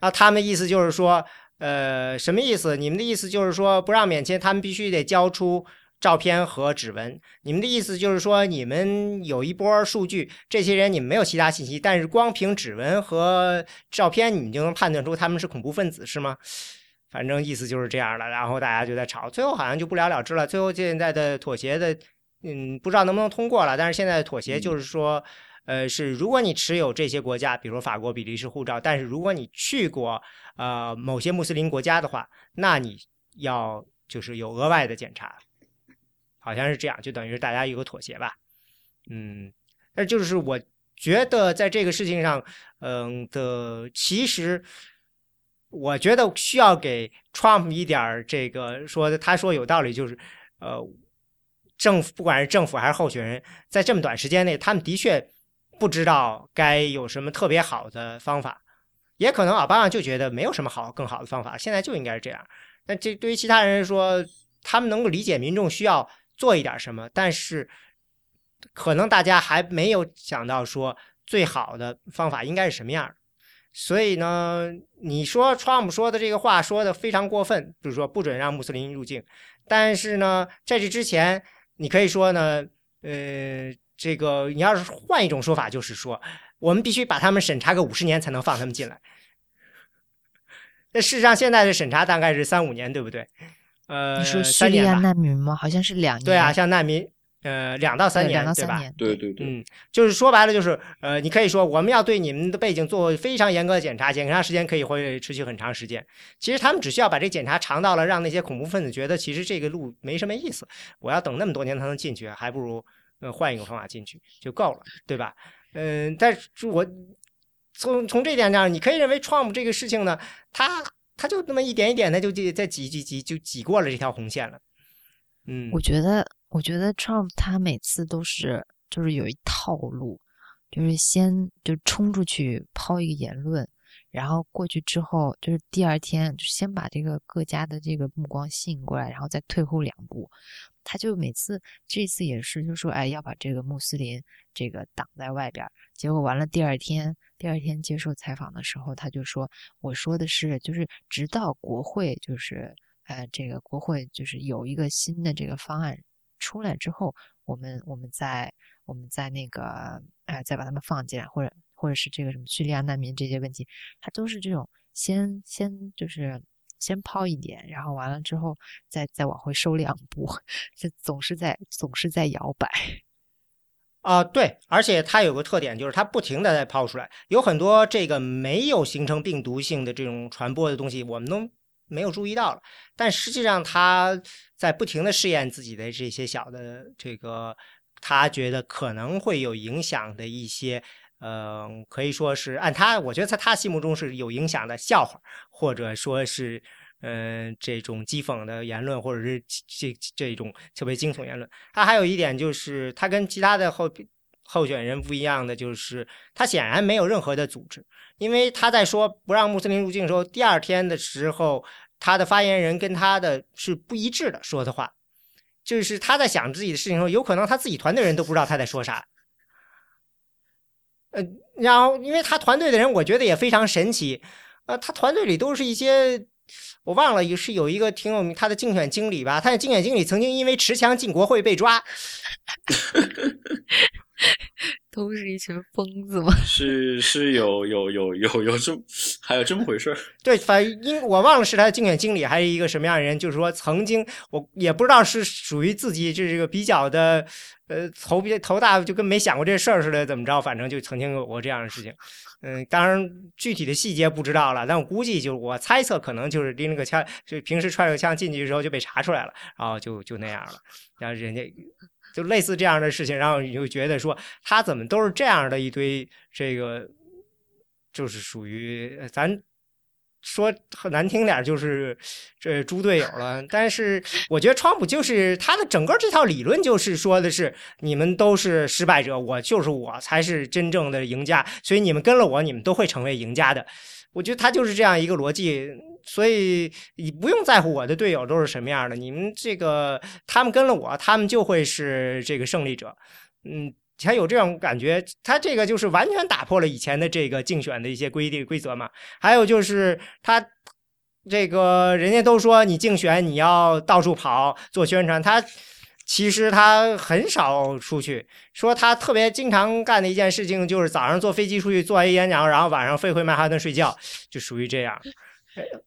啊他们意思就是说，呃什么意思？你们的意思就是说不让免签，他们必须得交出照片和指纹。你们的意思就是说，你们有一波数据，这些人你们没有其他信息，但是光凭指纹和照片，你们就能判断出他们是恐怖分子，是吗？反正意思就是这样了。然后大家就在吵，最后好像就不了了之了。最后现在的妥协的，嗯，不知道能不能通过了。但是现在的妥协就是说，呃，是如果你持有这些国家，比如法国、比利时护照，但是如果你去过呃某些穆斯林国家的话，那你要就是有额外的检查。好像是这样，就等于是大家一个妥协吧，嗯，那就是我觉得在这个事情上，嗯的，其实我觉得需要给 Trump 一点这个说，他说有道理，就是呃，政府不管是政府还是候选人，在这么短时间内，他们的确不知道该有什么特别好的方法，也可能奥巴马就觉得没有什么好更好的方法，现在就应该是这样。那这对于其他人说，他们能够理解民众需要。做一点什么，但是可能大家还没有想到说最好的方法应该是什么样所以呢，你说 Trump 说的这个话说的非常过分，就是说不准让穆斯林入境。但是呢，在这之前，你可以说呢，呃，这个你要是换一种说法，就是说我们必须把他们审查个五十年才能放他们进来。那事实上现在的审查大概是三五年，对不对？呃，你说叙利亚难民吗？好像是两年。对啊，像难民，呃，两到三年，对吧？对对对。嗯，就是说白了，就是呃，你可以说我们要对你们的背景做非常严格的检查，检查时间可以会持续很长时间。其实他们只需要把这检查长到了，让那些恐怖分子觉得其实这个路没什么意思，我要等那么多年才能进去，还不如呃换一个方法进去就够了，对吧？嗯，但是我从从这点上，你可以认为 Trump 这个事情呢，他。他就那么一点一点的就在挤挤挤就挤过了这条红线了，嗯，我觉得我觉得 Trump 他每次都是就是有一套路，就是先就冲出去抛一个言论，然后过去之后就是第二天就先把这个各家的这个目光吸引过来，然后再退后两步。他就每次这次也是就说哎要把这个穆斯林这个挡在外边，结果完了第二天。第二天接受采访的时候，他就说：“我说的是，就是直到国会，就是呃，这个国会就是有一个新的这个方案出来之后，我们我们再我们再那个哎，再把他们放进来，或者或者是这个什么叙利亚难民这些问题，他都是这种先先就是先抛一点，然后完了之后再再往回收两步，这总是在总是在摇摆。”啊，对，而且它有个特点，就是它不停的在抛出来，有很多这个没有形成病毒性的这种传播的东西，我们都没有注意到了。但实际上，他在不停的试验自己的这些小的这个，他觉得可能会有影响的一些，嗯，可以说是按他，我觉得在他心目中是有影响的笑话，或者说是。嗯，这种讥讽的言论，或者是这这种特别惊悚言论，他还有一点就是，他跟其他的候候选人不一样的，就是他显然没有任何的组织，因为他在说不让穆斯林入境的时候，第二天的时候，他的发言人跟他的是不一致的说的话，就是他在想自己的事情的时候，有可能他自己团队人都不知道他在说啥。呃，然后因为他团队的人，我觉得也非常神奇，呃，他团队里都是一些。我忘了，是有一个挺有名，他的竞选经理吧？他的竞选经理曾经因为持枪进国会被抓。都是一群疯子吗？是是有有有有有这还有这么回事？对，反正因我忘了是他的竞选经理还是一个什么样的人，就是说曾经我也不知道是属于自己这个比较的呃头比头大，就跟没想过这事儿似的，怎么着？反正就曾经有过这样的事情。嗯，当然具体的细节不知道了，但我估计就是我猜测，可能就是拎了个枪，就平时揣着枪进去的时候就被查出来了，然后就就那样了，然后人家。就类似这样的事情，然后你就觉得说他怎么都是这样的一堆这个，就是属于咱说很难听点就是这猪队友了。但是我觉得川普就是他的整个这套理论就是说的是你们都是失败者，我就是我才是真正的赢家，所以你们跟了我，你们都会成为赢家的。我觉得他就是这样一个逻辑。所以你不用在乎我的队友都是什么样的，你们这个他们跟了我，他们就会是这个胜利者。嗯，才有这种感觉。他这个就是完全打破了以前的这个竞选的一些规定规则嘛。还有就是他这个人家都说你竞选你要到处跑做宣传，他其实他很少出去。说他特别经常干的一件事情就是早上坐飞机出去做完演讲，然后晚上飞回曼哈顿睡觉，就属于这样。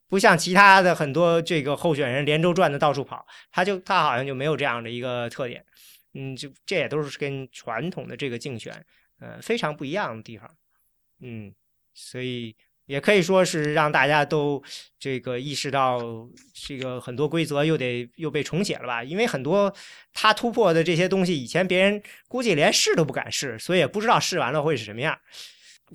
不像其他的很多这个候选人连轴转的到处跑，他就他好像就没有这样的一个特点。嗯，就这也都是跟传统的这个竞选，呃，非常不一样的地方。嗯，所以也可以说是让大家都这个意识到，这个很多规则又得又被重写了吧？因为很多他突破的这些东西，以前别人估计连试都不敢试，所以也不知道试完了会是什么样。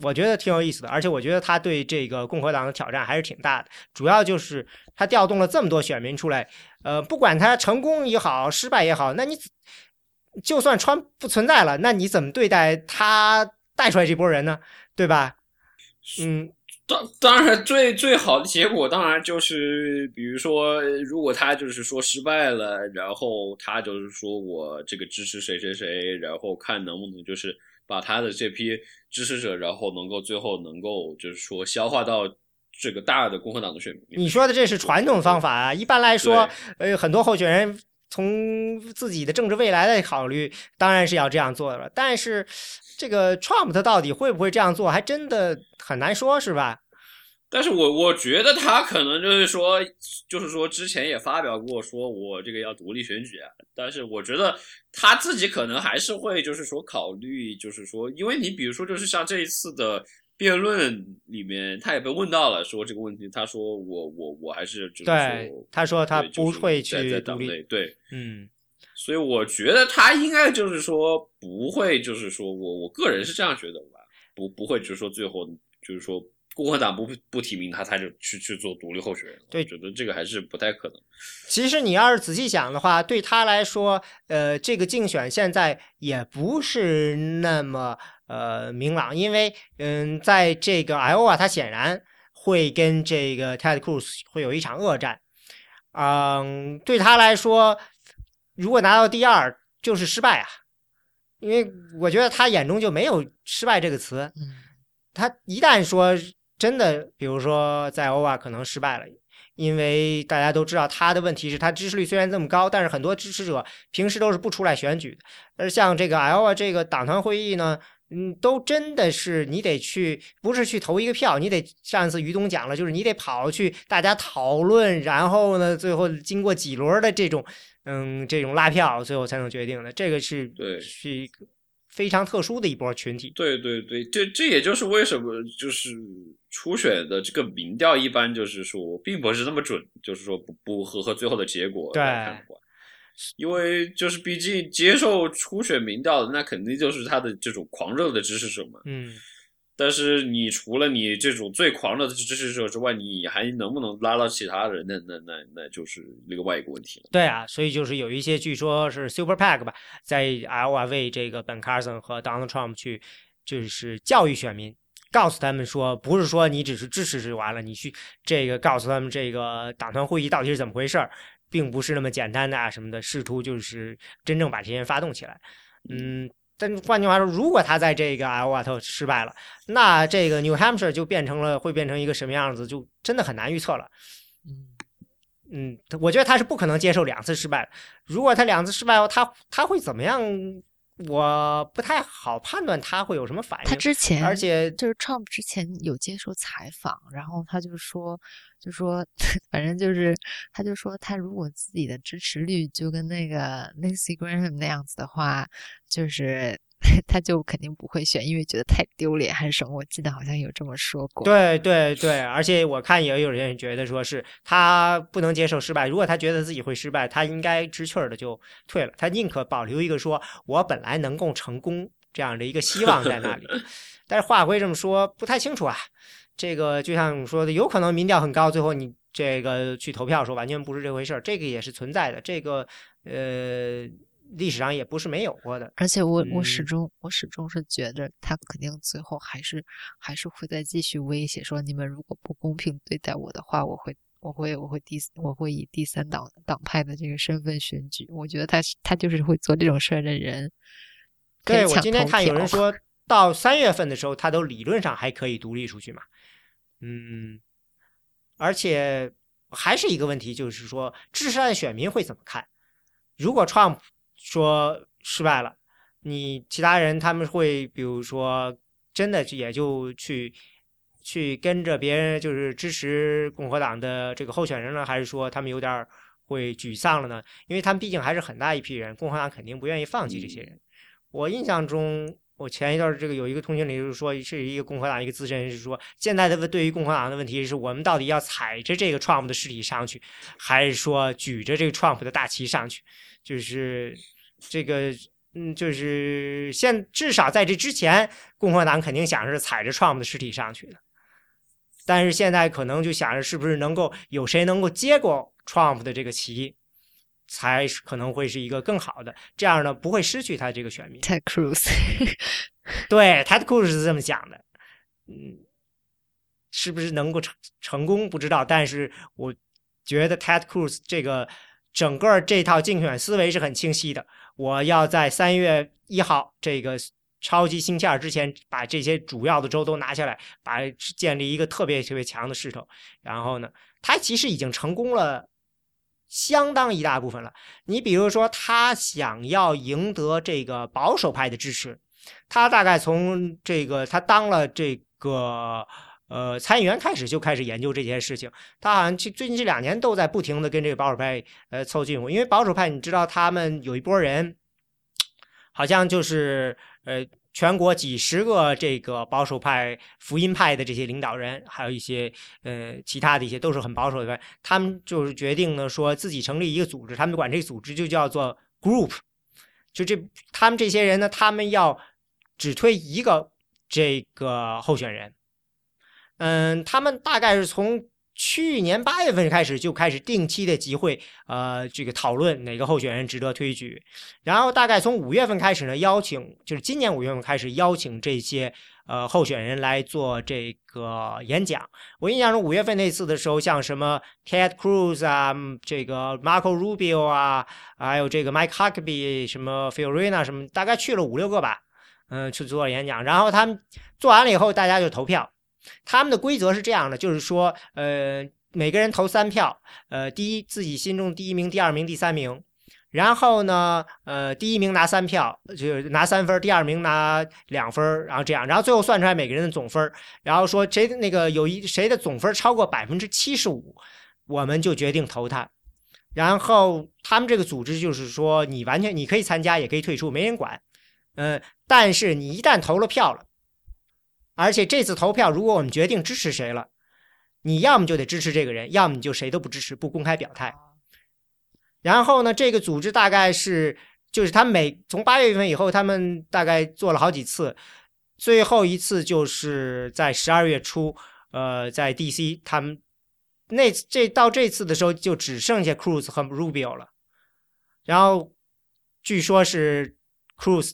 我觉得挺有意思的，而且我觉得他对这个共和党的挑战还是挺大的。主要就是他调动了这么多选民出来，呃，不管他成功也好，失败也好，那你就算川不存在了，那你怎么对待他带出来这波人呢？对吧？嗯，当当然最最好的结果当然就是，比如说，如果他就是说失败了，然后他就是说我这个支持谁谁谁，然后看能不能就是把他的这批支持者，然后能够最后能够就是说消化到这个大的共和党的选民。你说的这是传统方法啊，一般来说，呃，很多候选人。从自己的政治未来来考虑，当然是要这样做的了。但是，这个 Trump 他到底会不会这样做，还真的很难说，是吧？但是我我觉得他可能就是说，就是说之前也发表过，说我这个要独立选举啊。但是我觉得他自己可能还是会，就是说考虑，就是说，因为你比如说，就是像这一次的。辩论里面，他也被问到了，说这个问题，他说我我我还是对他说他不会去独立，对，嗯，所以我觉得他应该就是说不会，就是说我我个人是这样觉得吧，不不会就是说最后就是说共和党不不提名他，他就去去做独立候选人，对，觉得这个还是不太可能。其实你要是仔细想的话，对他来说，呃，这个竞选现在也不是那么。呃，明朗，因为嗯，在这个 Iowa，他显然会跟这个 Ted Cruz 会有一场恶战。嗯，对他来说，如果拿到第二，就是失败啊。因为我觉得他眼中就没有失败这个词。他一旦说真的，比如说在 Iowa 可能失败了，因为大家都知道他的问题是他支持率虽然这么高，但是很多支持者平时都是不出来选举的。而像这个 Iowa 这个党团会议呢？嗯，都真的是你得去，不是去投一个票，你得上一次于东讲了，就是你得跑去大家讨论，然后呢，最后经过几轮的这种，嗯，这种拉票，最后才能决定的。这个是对，是一个非常特殊的一波群体。对对对，这这也就是为什么就是初选的这个民调一般就是说并不是那么准，就是说不不和和最后的结果来看的话。因为就是毕竟接受初选民调的，那肯定就是他的这种狂热的支持者嘛。嗯，但是你除了你这种最狂热的支持者之外，你还能不能拉到其他人？那那那那就是另外一个问题了。对啊，所以就是有一些据说是 Super PAC 吧，在 Iowa 为这个 Ben Carson 和 Donald Trump 去就是教育选民，告诉他们说，不是说你只是支持就完了，你去这个告诉他们这个党团会议到底是怎么回事儿。并不是那么简单的啊，什么的，试图就是真正把这些人发动起来。嗯，但换句话说，如果他在这个 Iowa 头失败了，那这个 New Hampshire 就变成了会变成一个什么样子，就真的很难预测了。嗯嗯，我觉得他是不可能接受两次失败。如果他两次失败后，他他会怎么样？我不太好判断他会有什么反应。他之前，而且就是 Trump 之前有接受采访，然后他就说。就说，反正就是，他就说，他如果自己的支持率就跟那个 Nancy Graham 那样子的话，就是 他就肯定不会选，因为觉得太丢脸还是什么。我记得好像有这么说过。对对对，而且我看也有人觉得说是他不能接受失败，如果他觉得自己会失败，他应该知趣儿的就退了，他宁可保留一个说我本来能够成功这样的一个希望在那里。但是话归这么说，不太清楚啊。这个就像你说的，有可能民调很高，最后你这个去投票的时候完全不是这回事儿，这个也是存在的。这个呃，历史上也不是没有过的。而且我我始终我始终是觉得他肯定最后还是还是会再继续威胁说，你们如果不公平对待我的话，我会我会我会第我会以第三党党派的这个身份选举。我觉得他他就是会做这种事儿的人。对我今天看有人说 到三月份的时候，他都理论上还可以独立出去嘛。嗯，而且还是一个问题，就是说，支持他的选民会怎么看？如果 Trump 说失败了，你其他人他们会比如说真的也就去去跟着别人，就是支持共和党的这个候选人了，还是说他们有点会沮丧了呢？因为他们毕竟还是很大一批人，共和党肯定不愿意放弃这些人。我印象中。我前一段这个有一个通讯里就是说，是一个共和党一个资深人士说，现在的对于共和党的问题是我们到底要踩着这个 Trump 的尸体上去，还是说举着这个 Trump 的大旗上去？就是这个，嗯，就是现至少在这之前，共和党肯定想是踩着 Trump 的尸体上去的，但是现在可能就想着是不是能够有谁能够接过 Trump 的这个旗。才可能会是一个更好的，这样呢不会失去他这个选民。Ted Cruz，对，Ted Cruz 是这么想的，嗯，是不是能够成成功不知道，但是我觉得 Ted Cruz 这个整个这套竞选思维是很清晰的。我要在三月一号这个超级星期二之前把这些主要的州都拿下来，把建立一个特别特别强的势头。然后呢，他其实已经成功了。相当一大部分了。你比如说，他想要赢得这个保守派的支持，他大概从这个他当了这个呃参议员开始就开始研究这件事情。他好像最最近这两年都在不停的跟这个保守派呃凑近乎，因为保守派你知道他们有一波人，好像就是呃。全国几十个这个保守派、福音派的这些领导人，还有一些呃其他的一些都是很保守的，他们就是决定呢，说自己成立一个组织，他们管这个组织就叫做 group，就这他们这些人呢，他们要只推一个这个候选人，嗯，他们大概是从。去年八月份开始就开始定期的集会，呃，这个讨论哪个候选人值得推举，然后大概从五月份开始呢，邀请就是今年五月份开始邀请这些呃候选人来做这个演讲。我印象中五月份那次的时候，像什么 Ted Cruz 啊，这个 Marco Rubio 啊，还有这个 Mike Huckabee，什么 Fiorina 什么，大概去了五六个吧，嗯，去做演讲。然后他们做完了以后，大家就投票。他们的规则是这样的，就是说，呃，每个人投三票，呃，第一自己心中第一名、第二名、第三名，然后呢，呃，第一名拿三票，就拿三分，第二名拿两分，然后这样，然后最后算出来每个人的总分，然后说谁的那个有一谁的总分超过百分之七十五，我们就决定投他。然后他们这个组织就是说，你完全你可以参加，也可以退出，没人管，嗯，但是你一旦投了票了。而且这次投票，如果我们决定支持谁了，你要么就得支持这个人，要么你就谁都不支持，不公开表态。然后呢，这个组织大概是，就是他每从八月份以后，他们大概做了好几次，最后一次就是在十二月初，呃，在 D.C. 他们那这到这次的时候，就只剩下 Cruz 和 Rubio 了。然后据说是 Cruz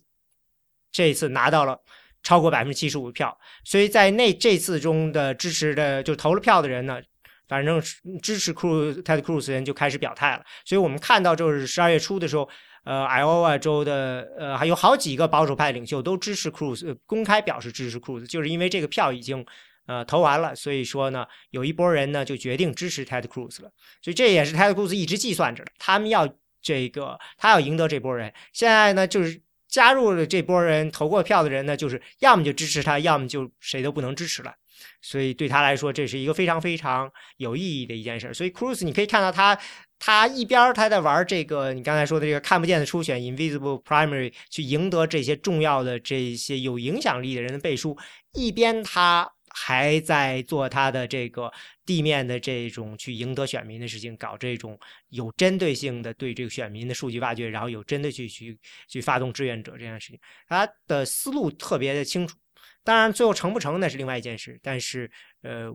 这次拿到了。超过百分之七十五的票，所以在那这次中的支持的就投了票的人呢，反正支持 Cruz Ted Cruz 人就开始表态了。所以我们看到就是十二月初的时候，呃，Iowa 州的呃还有好几个保守派领袖都支持 Cruz，公开表示支持 Cruz，就是因为这个票已经呃投完了，所以说呢，有一波人呢就决定支持 Ted Cruz 了。所以这也是 Ted Cruz 一直计算着的，他们要这个他要赢得这波人。现在呢就是。加入了这波人投过票的人呢，就是要么就支持他，要么就谁都不能支持了。所以对他来说，这是一个非常非常有意义的一件事。所以 Cruz，你可以看到他，他一边他在玩这个你刚才说的这个看不见的初选 （invisible primary） 去赢得这些重要的这些有影响力的人的背书，一边他。还在做他的这个地面的这种去赢得选民的事情，搞这种有针对性的对这个选民的数据挖掘，然后有针对去去去发动志愿者这件事情，他的思路特别的清楚。当然，最后成不成那是另外一件事。但是，呃，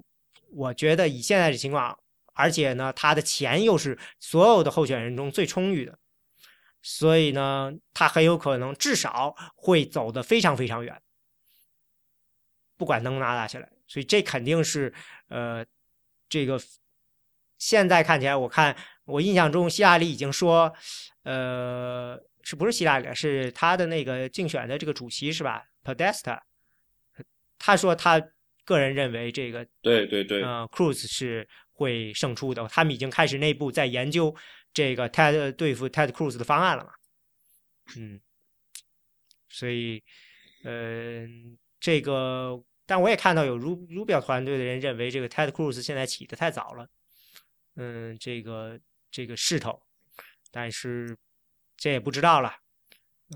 我觉得以现在的情况，而且呢，他的钱又是所有的候选人中最充裕的，所以呢，他很有可能至少会走得非常非常远。不管能拿拿下来，所以这肯定是，呃，这个现在看起来，我看我印象中，希拉里已经说，呃，是不是希拉里？是他的那个竞选的这个主席是吧？Podesta，他说他个人认为这个，对对对，嗯，Cruz 是会胜出的。他们已经开始内部在研究这个 Ted 对付 Ted Cruz 的方案了嘛？嗯，所以，呃，这个，但我也看到有 Ru Rubio 团队的人认为这个 Ted Cruz 现在起的太早了，嗯，这个这个势头，但是这也不知道了。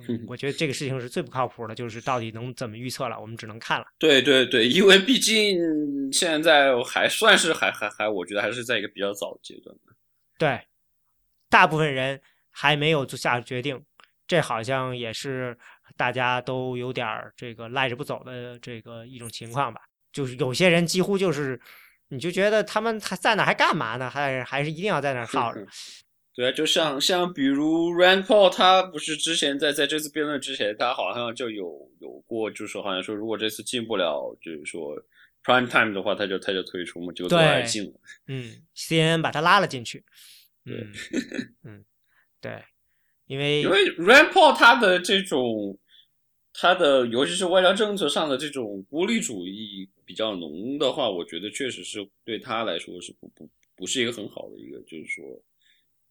嗯，我觉得这个事情是最不靠谱的，就是到底能怎么预测了，我们只能看了。对对对，因为毕竟现在还算是还还还，我觉得还是在一个比较早的阶段的。对，大部分人还没有做下决定，这好像也是大家都有点儿这个赖着不走的这个一种情况吧。就是有些人几乎就是，你就觉得他们还在那还干嘛呢？还还是一定要在那耗着。对啊，就像像比如 Rand Paul，他不是之前在在这次辩论之前，他好像就有有过，就是说好像说如果这次进不了，就是说 Prime Time 的话，他就他就退出嘛，结果最后还进了。嗯，CNN 把他拉了进去。嗯嗯，对，因为因为 Rand Paul 他的这种他的尤其是外交政策上的这种孤立主义比较浓的话，我觉得确实是对他来说是不不不是一个很好的一个，就是说。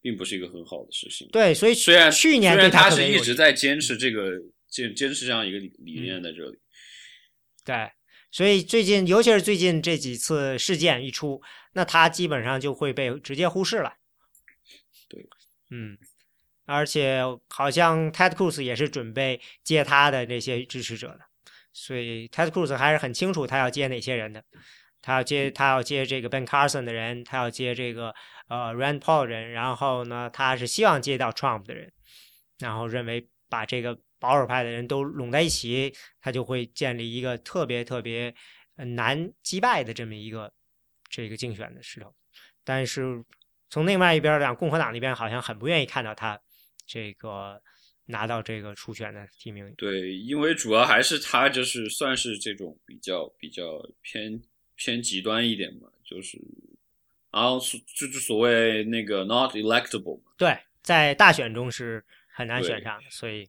并不是一个很好的事情。对，所以虽然去年虽然他是一直在坚持这个坚坚持这样一个理理念在这里。对，所以最近尤其是最近这几次事件一出，那他基本上就会被直接忽视了。对，嗯，而且好像 Ted Cruz 也是准备接他的这些支持者的，所以 Ted Cruz 还是很清楚他要接哪些人的。他要接他要接这个 Ben Carson 的人，他要接这个呃 Rand Paul 的人，然后呢，他是希望接到 Trump 的人，然后认为把这个保守派的人都拢在一起，他就会建立一个特别特别难击败的这么一个这个竞选的势头。但是从另外一边讲，共和党那边好像很不愿意看到他这个拿到这个初选的提名。对，因为主要还是他就是算是这种比较比较偏。偏极端一点嘛，就是，然后就是所谓那个 not electable 嘛。对，在大选中是很难选上的，所以，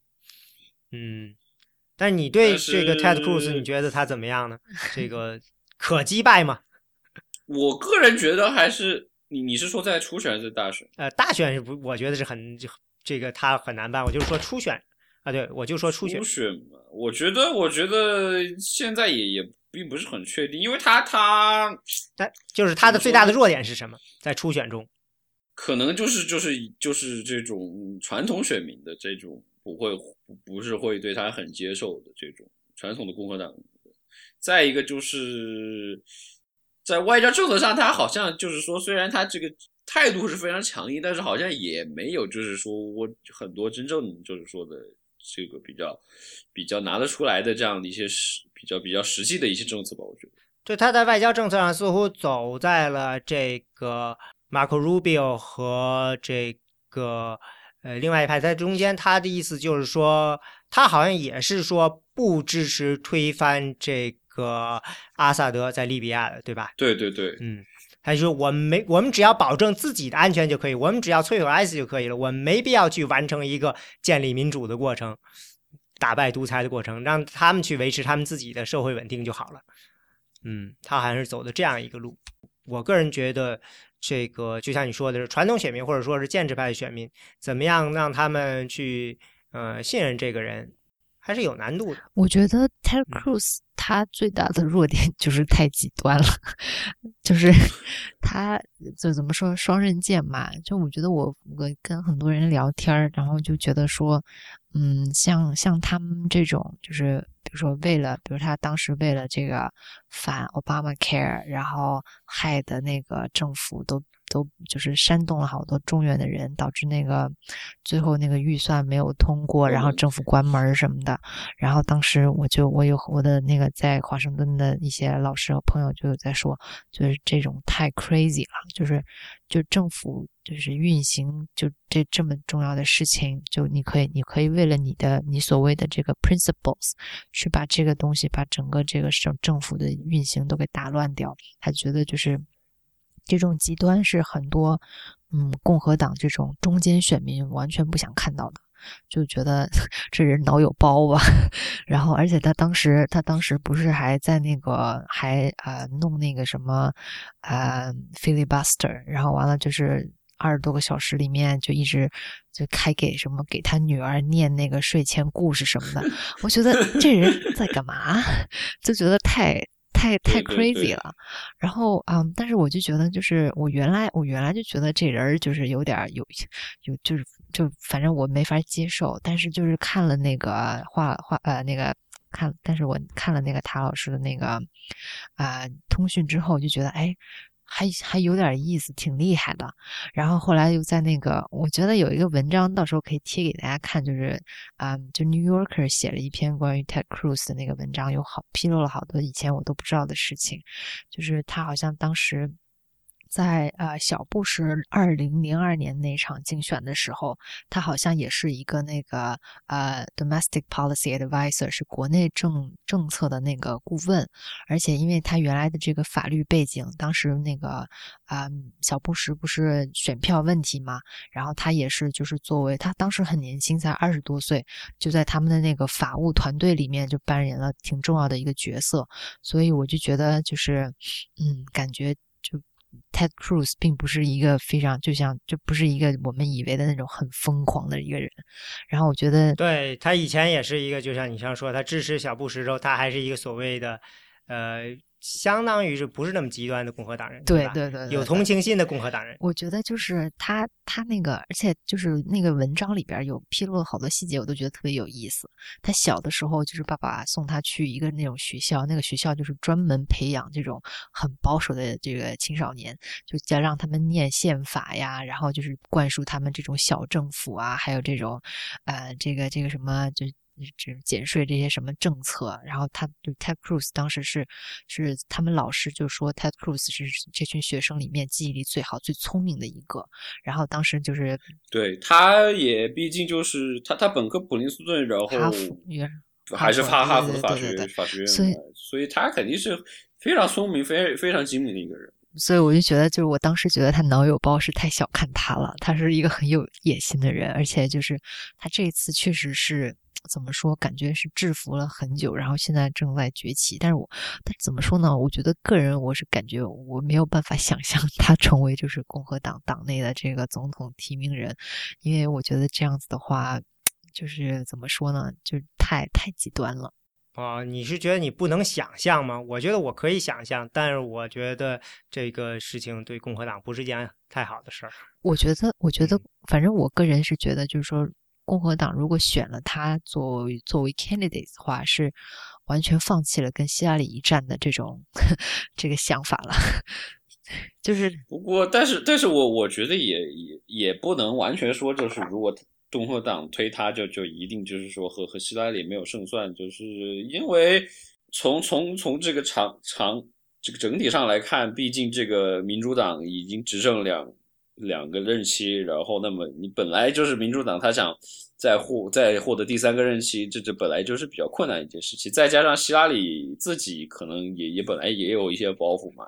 嗯，但你对这个 Ted Cruz 你觉得他怎么样呢？这个 可击败吗？我个人觉得还是你你是说在初选还是大选？呃，大选是不，我觉得是很这个他很难办。我就是说初选啊，对我就说初选。初选嘛，我觉得我觉得现在也也。并不是很确定，因为他他，他就是他的最大的弱点是什么？在初选中，可能就是就是就是这种传统选民的这种不会不不是会对他很接受的这种传统的共和党。再一个就是在外交政策上，他好像就是说，虽然他这个态度是非常强硬，但是好像也没有就是说我很多真正就是说的这个比较比较拿得出来的这样的一些实。比较比较实际的一些政策吧，我觉得。对，他在外交政策上似乎走在了这个 Marco Rubio 和这个呃另外一派在中间。他的意思就是说，他好像也是说不支持推翻这个阿萨德在利比亚的，对吧？对对对，嗯，他说我们没，我们只要保证自己的安全就可以，我们只要摧毁 IS 就可以了，我们没必要去完成一个建立民主的过程。打败独裁的过程，让他们去维持他们自己的社会稳定就好了。嗯，他还是走的这样一个路。我个人觉得，这个就像你说的是传统选民或者说是建制派的选民，怎么样让他们去呃信任这个人，还是有难度的。我觉得 Ted Cruz 他最大的弱点 就是太极端了，就是 他就怎么说双刃剑嘛。就我觉得我我跟很多人聊天然后就觉得说。嗯，像像他们这种，就是比如说为了，比如他当时为了这个反 Obama Care，然后害的那个政府都都就是煽动了好多中院的人，导致那个最后那个预算没有通过，然后政府关门什么的。然后当时我就我有我的那个在华盛顿的一些老师和朋友就有在说，就是这种太 crazy 了，就是就政府。就是运行，就这这么重要的事情，就你可以，你可以为了你的你所谓的这个 principles，去把这个东西，把整个这个省政府的运行都给打乱掉。他觉得就是这种极端是很多嗯共和党这种中间选民完全不想看到的，就觉得 这人脑有包吧。然后，而且他当时他当时不是还在那个还呃弄那个什么呃 filibuster，然后完了就是。二十多个小时里面就一直就开给什么给他女儿念那个睡前故事什么的，我觉得这人在干嘛？就觉得太太太 crazy 对了。然后嗯，但是我就觉得，就是我原来我原来就觉得这人就是有点有有就是就反正我没法接受，但是就是看了那个画画呃那个看，但是我看了那个塔老师的那个啊、通讯之后，就觉得哎。还还有点意思，挺厉害的。然后后来又在那个，我觉得有一个文章，到时候可以贴给大家看，就是，啊，就 New Yorker 写了一篇关于 Ted Cruz 的那个文章，有好披露了好多以前我都不知道的事情，就是他好像当时。在呃小布什二零零二年那场竞选的时候，他好像也是一个那个呃 domestic policy advisor，是国内政政策的那个顾问，而且因为他原来的这个法律背景，当时那个啊、小布什不是选票问题嘛，然后他也是就是作为他当时很年轻，才二十多岁，就在他们的那个法务团队里面就扮演了挺重要的一个角色，所以我就觉得就是嗯，感觉 Ted Cruz 并不是一个非常就像就不是一个我们以为的那种很疯狂的一个人，然后我觉得对他以前也是一个，就像你像说，他支持小布什之后，他还是一个所谓的，呃，相当于是不是那么极端的共和党人，吧？对对对对有同情心的共和党人。我觉得就是他他那个，而且就是那个文章里边有披露了好多细节，我都觉得特别有意思。他小的时候就是爸爸送他去一个那种学校，那个学校就是专门培养这种很保守的这个青少年，就要让他们念宪法呀，然后就是灌输他们这种小政府啊，还有这种呃这个这个什么就。这减税这些什么政策，然后他就 Ted Cruz 当时是是他们老师就说 Ted Cruz 是这群学生里面记忆力最好、最聪明的一个。然后当时就是对，他也毕竟就是他他本科普林斯顿，然后哈佛还是哈哈哈佛的法学法学院所以，所以他肯定是非常聪明、非非常精明的一个人。所以我就觉得，就是我当时觉得他脑有包是太小看他了，他是一个很有野心的人，而且就是他这一次确实是怎么说，感觉是制服了很久，然后现在正在崛起。但是我，但怎么说呢？我觉得个人我是感觉我没有办法想象 他成为就是共和党党内的这个总统提名人，因为我觉得这样子的话，就是怎么说呢，就是太太极端了。啊、你是觉得你不能想象吗？我觉得我可以想象，但是我觉得这个事情对共和党不是件太好的事儿。我觉得，我觉得嗯，反正我个人是觉得，就是说，共和党如果选了他作为作为 candidate 的话，是完全放弃了跟希拉里一战的这种 这个想法了。就是不过，但是，但是我我觉得也也也不能完全说，就是如果共和党推他就就一定就是说和和希拉里没有胜算，就是因为从从从这个长长这个整体上来看，毕竟这个民主党已经执政两两个任期，然后那么你本来就是民主党，他想再获再获得第三个任期，这这本来就是比较困难一件事情，再加上希拉里自己可能也也本来也有一些包袱嘛。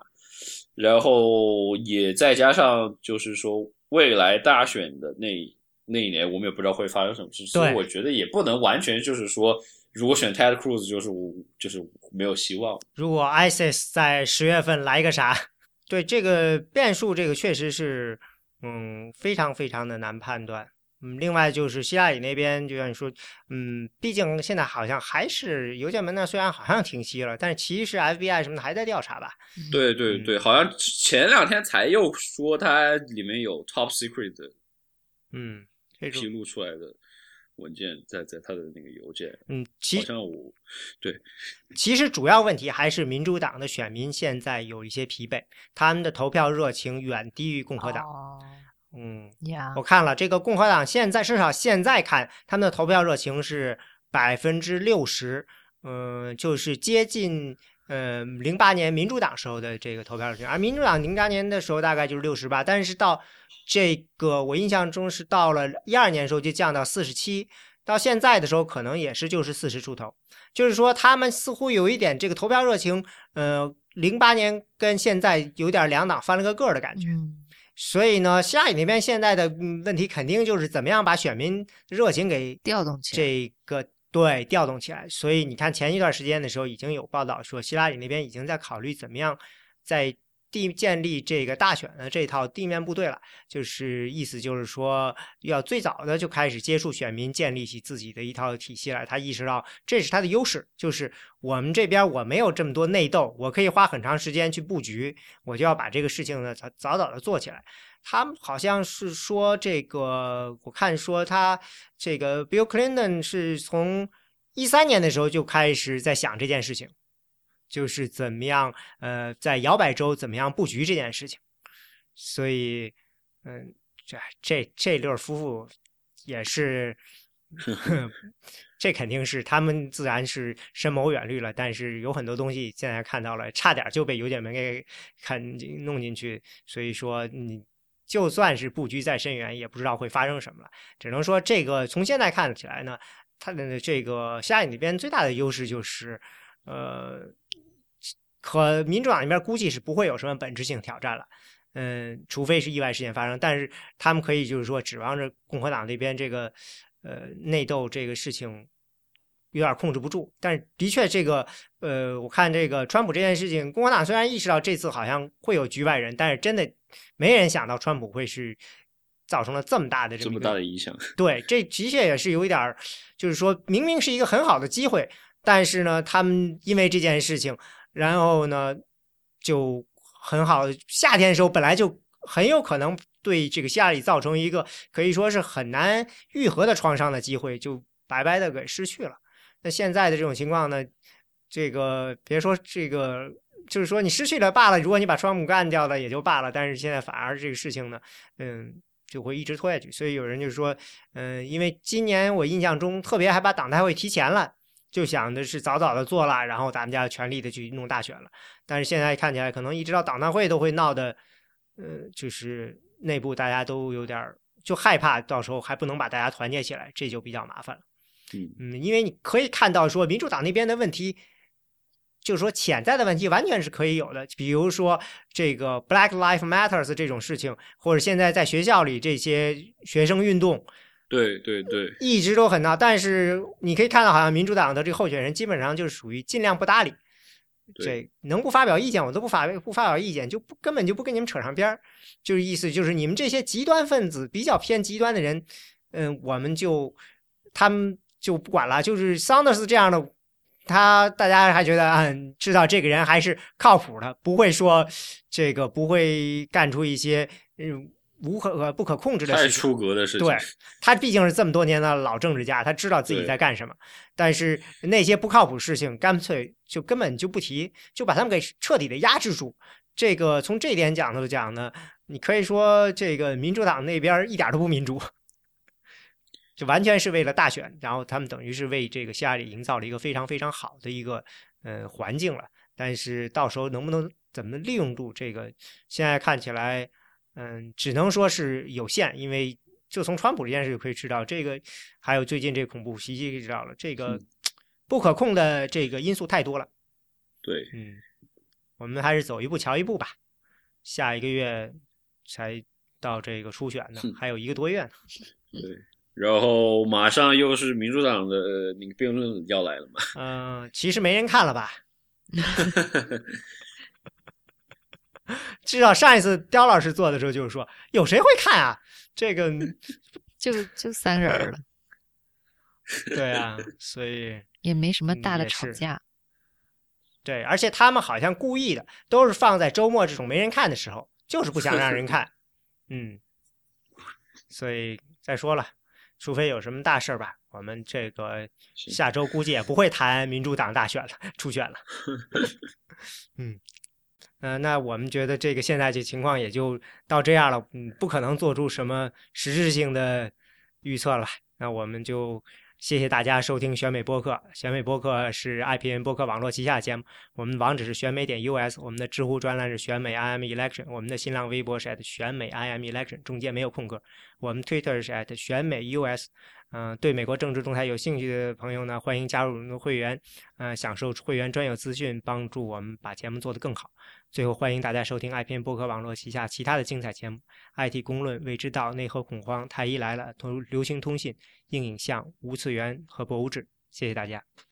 然后也再加上就是说未来大选的那那一年，我们也不知道会发生什么事，所以我觉得也不能完全就是说，如果选 Ted Cruz 就是就是没有希望。如果 ISIS 在十月份来个啥，对这个变数，这个确实是嗯非常非常的难判断。嗯，另外就是希拉里那边，就像你说，嗯，毕竟现在好像还是邮件门呢，虽然好像停息了，但是其实 FBI 什么的还在调查吧。对对对，好像前两天才又说它里面有 top secret 的嗯，披露出来的文件在在他的那个邮件，嗯，其好像我对其实主要问题还是民主党的选民现在有一些疲惫，他们的投票热情远低于共和党。哦嗯，呀我看了这个共和党现在至少现在看他们的投票热情是百分之六十，嗯，就是接近呃零八年民主党时候的这个投票热情，而民主党零八年的时候大概就是六十八，但是到这个我印象中是到了一二年的时候就降到四十七，到现在的时候可能也是就是四十出头，就是说他们似乎有一点这个投票热情，呃，零八年跟现在有点两党翻了个个儿的感觉。嗯所以呢，希拉里那边现在的嗯问题肯定就是怎么样把选民热情给调动起来。这个对调动起来。所以你看前一段时间的时候，已经有报道说希拉里那边已经在考虑怎么样在地建立这个大选的这套地面部队了，就是意思就是说，要最早的就开始接触选民，建立起自己的一套体系来。他意识到这是他的优势，就是我们这边我没有这么多内斗，我可以花很长时间去布局，我就要把这个事情呢早早早的做起来。他们好像是说这个，我看说他这个 Bill Clinton 是从一三年的时候就开始在想这件事情。就是怎么样，呃，在摇摆州怎么样布局这件事情，所以，嗯，这这这对夫妇也是，这肯定是他们自然是深谋远虑了，但是有很多东西现在看到了，差点就被邮件门给看弄进去，所以说你就算是布局再深远，也不知道会发生什么了。只能说这个从现在看起来呢，他的这个夏里那边最大的优势就是，呃。可民主党那边估计是不会有什么本质性挑战了，嗯，除非是意外事件发生。但是他们可以就是说指望着共和党那边这个呃内斗这个事情有点控制不住。但是的确这个呃，我看这个川普这件事情，共和党虽然意识到这次好像会有局外人，但是真的没人想到川普会是造成了这么大的这么大的影响。对，这的确也是有一点就是说明明是一个很好的机会，但是呢，他们因为这件事情。然后呢，就很好。夏天的时候本来就很有可能对这个希拉里造成一个可以说是很难愈合的创伤的机会，就白白的给失去了。那现在的这种情况呢，这个别说这个，就是说你失去了罢了。如果你把川普干掉了也就罢了，但是现在反而这个事情呢，嗯，就会一直拖下去。所以有人就说，嗯，因为今年我印象中特别还把党代会提前了。就想的是早早的做了，然后咱们家全力的去弄大选了。但是现在看起来，可能一直到党代会都会闹的，呃，就是内部大家都有点就害怕，到时候还不能把大家团结起来，这就比较麻烦了。嗯，因为你可以看到说，民主党那边的问题，就是说潜在的问题完全是可以有的，比如说这个 Black Lives Matters 这种事情，或者现在在学校里这些学生运动。对对对，一直都很闹，但是你可以看到，好像民主党的这个候选人基本上就是属于尽量不搭理，这能不发表意见我都不发不发表意见，就不根本就不跟你们扯上边儿，就是意思就是你们这些极端分子比较偏极端的人，嗯，我们就他们就不管了，就是桑德斯这样的，他大家还觉得嗯，知道这个人还是靠谱的，不会说这个不会干出一些嗯。无可不可控制的事情，太出格的事情。对他毕竟是这么多年的老政治家，他知道自己在干什么。但是那些不靠谱事情，干脆就根本就不提，就把他们给彻底的压制住。这个从这点讲头讲呢，你可以说这个民主党那边一点都不民主，就完全是为了大选，然后他们等于是为这个希拉里营造了一个非常非常好的一个呃环境了。但是到时候能不能怎么利用住这个，现在看起来。嗯，只能说是有限，因为就从川普这件事就可以知道，这个还有最近这恐怖袭击知道了，这个不可控的这个因素太多了。对，嗯，我们还是走一步瞧一步吧。下一个月才到这个初选呢，还有一个多月呢。对，然后马上又是民主党的那个辩论要来了嘛。嗯，其实没人看了吧？至少上一次刁老师做的时候，就是说有谁会看啊？这个 就就三人了。对啊，所以 也没什么大的吵架。对，而且他们好像故意的，都是放在周末这种没人看的时候，就是不想让人看。嗯，所以再说了，除非有什么大事儿吧，我们这个下周估计也不会谈民主党大选了，初选了。嗯。嗯，那我们觉得这个现在这情况也就到这样了，嗯，不可能做出什么实质性的预测了。那我们就谢谢大家收听选美播客。选美播客是 IPN 播客网络旗下节目，我们网址是选美点 US，我们的知乎专栏是选美 IM Election，我们的新浪微博是 at 选美 IM Election，中间没有空格。我们 Twitter 是 at 选美 US。嗯，对美国政治动态有兴趣的朋友呢，欢迎加入我们的会员，呃，享受会员专有资讯，帮助我们把节目做得更好。最后，欢迎大家收听爱片播客网络旗下其他的精彩节目：IT 公论、未知道、内核恐慌、太医来了、通流行通信、硬影像、无次元和博物志。谢谢大家。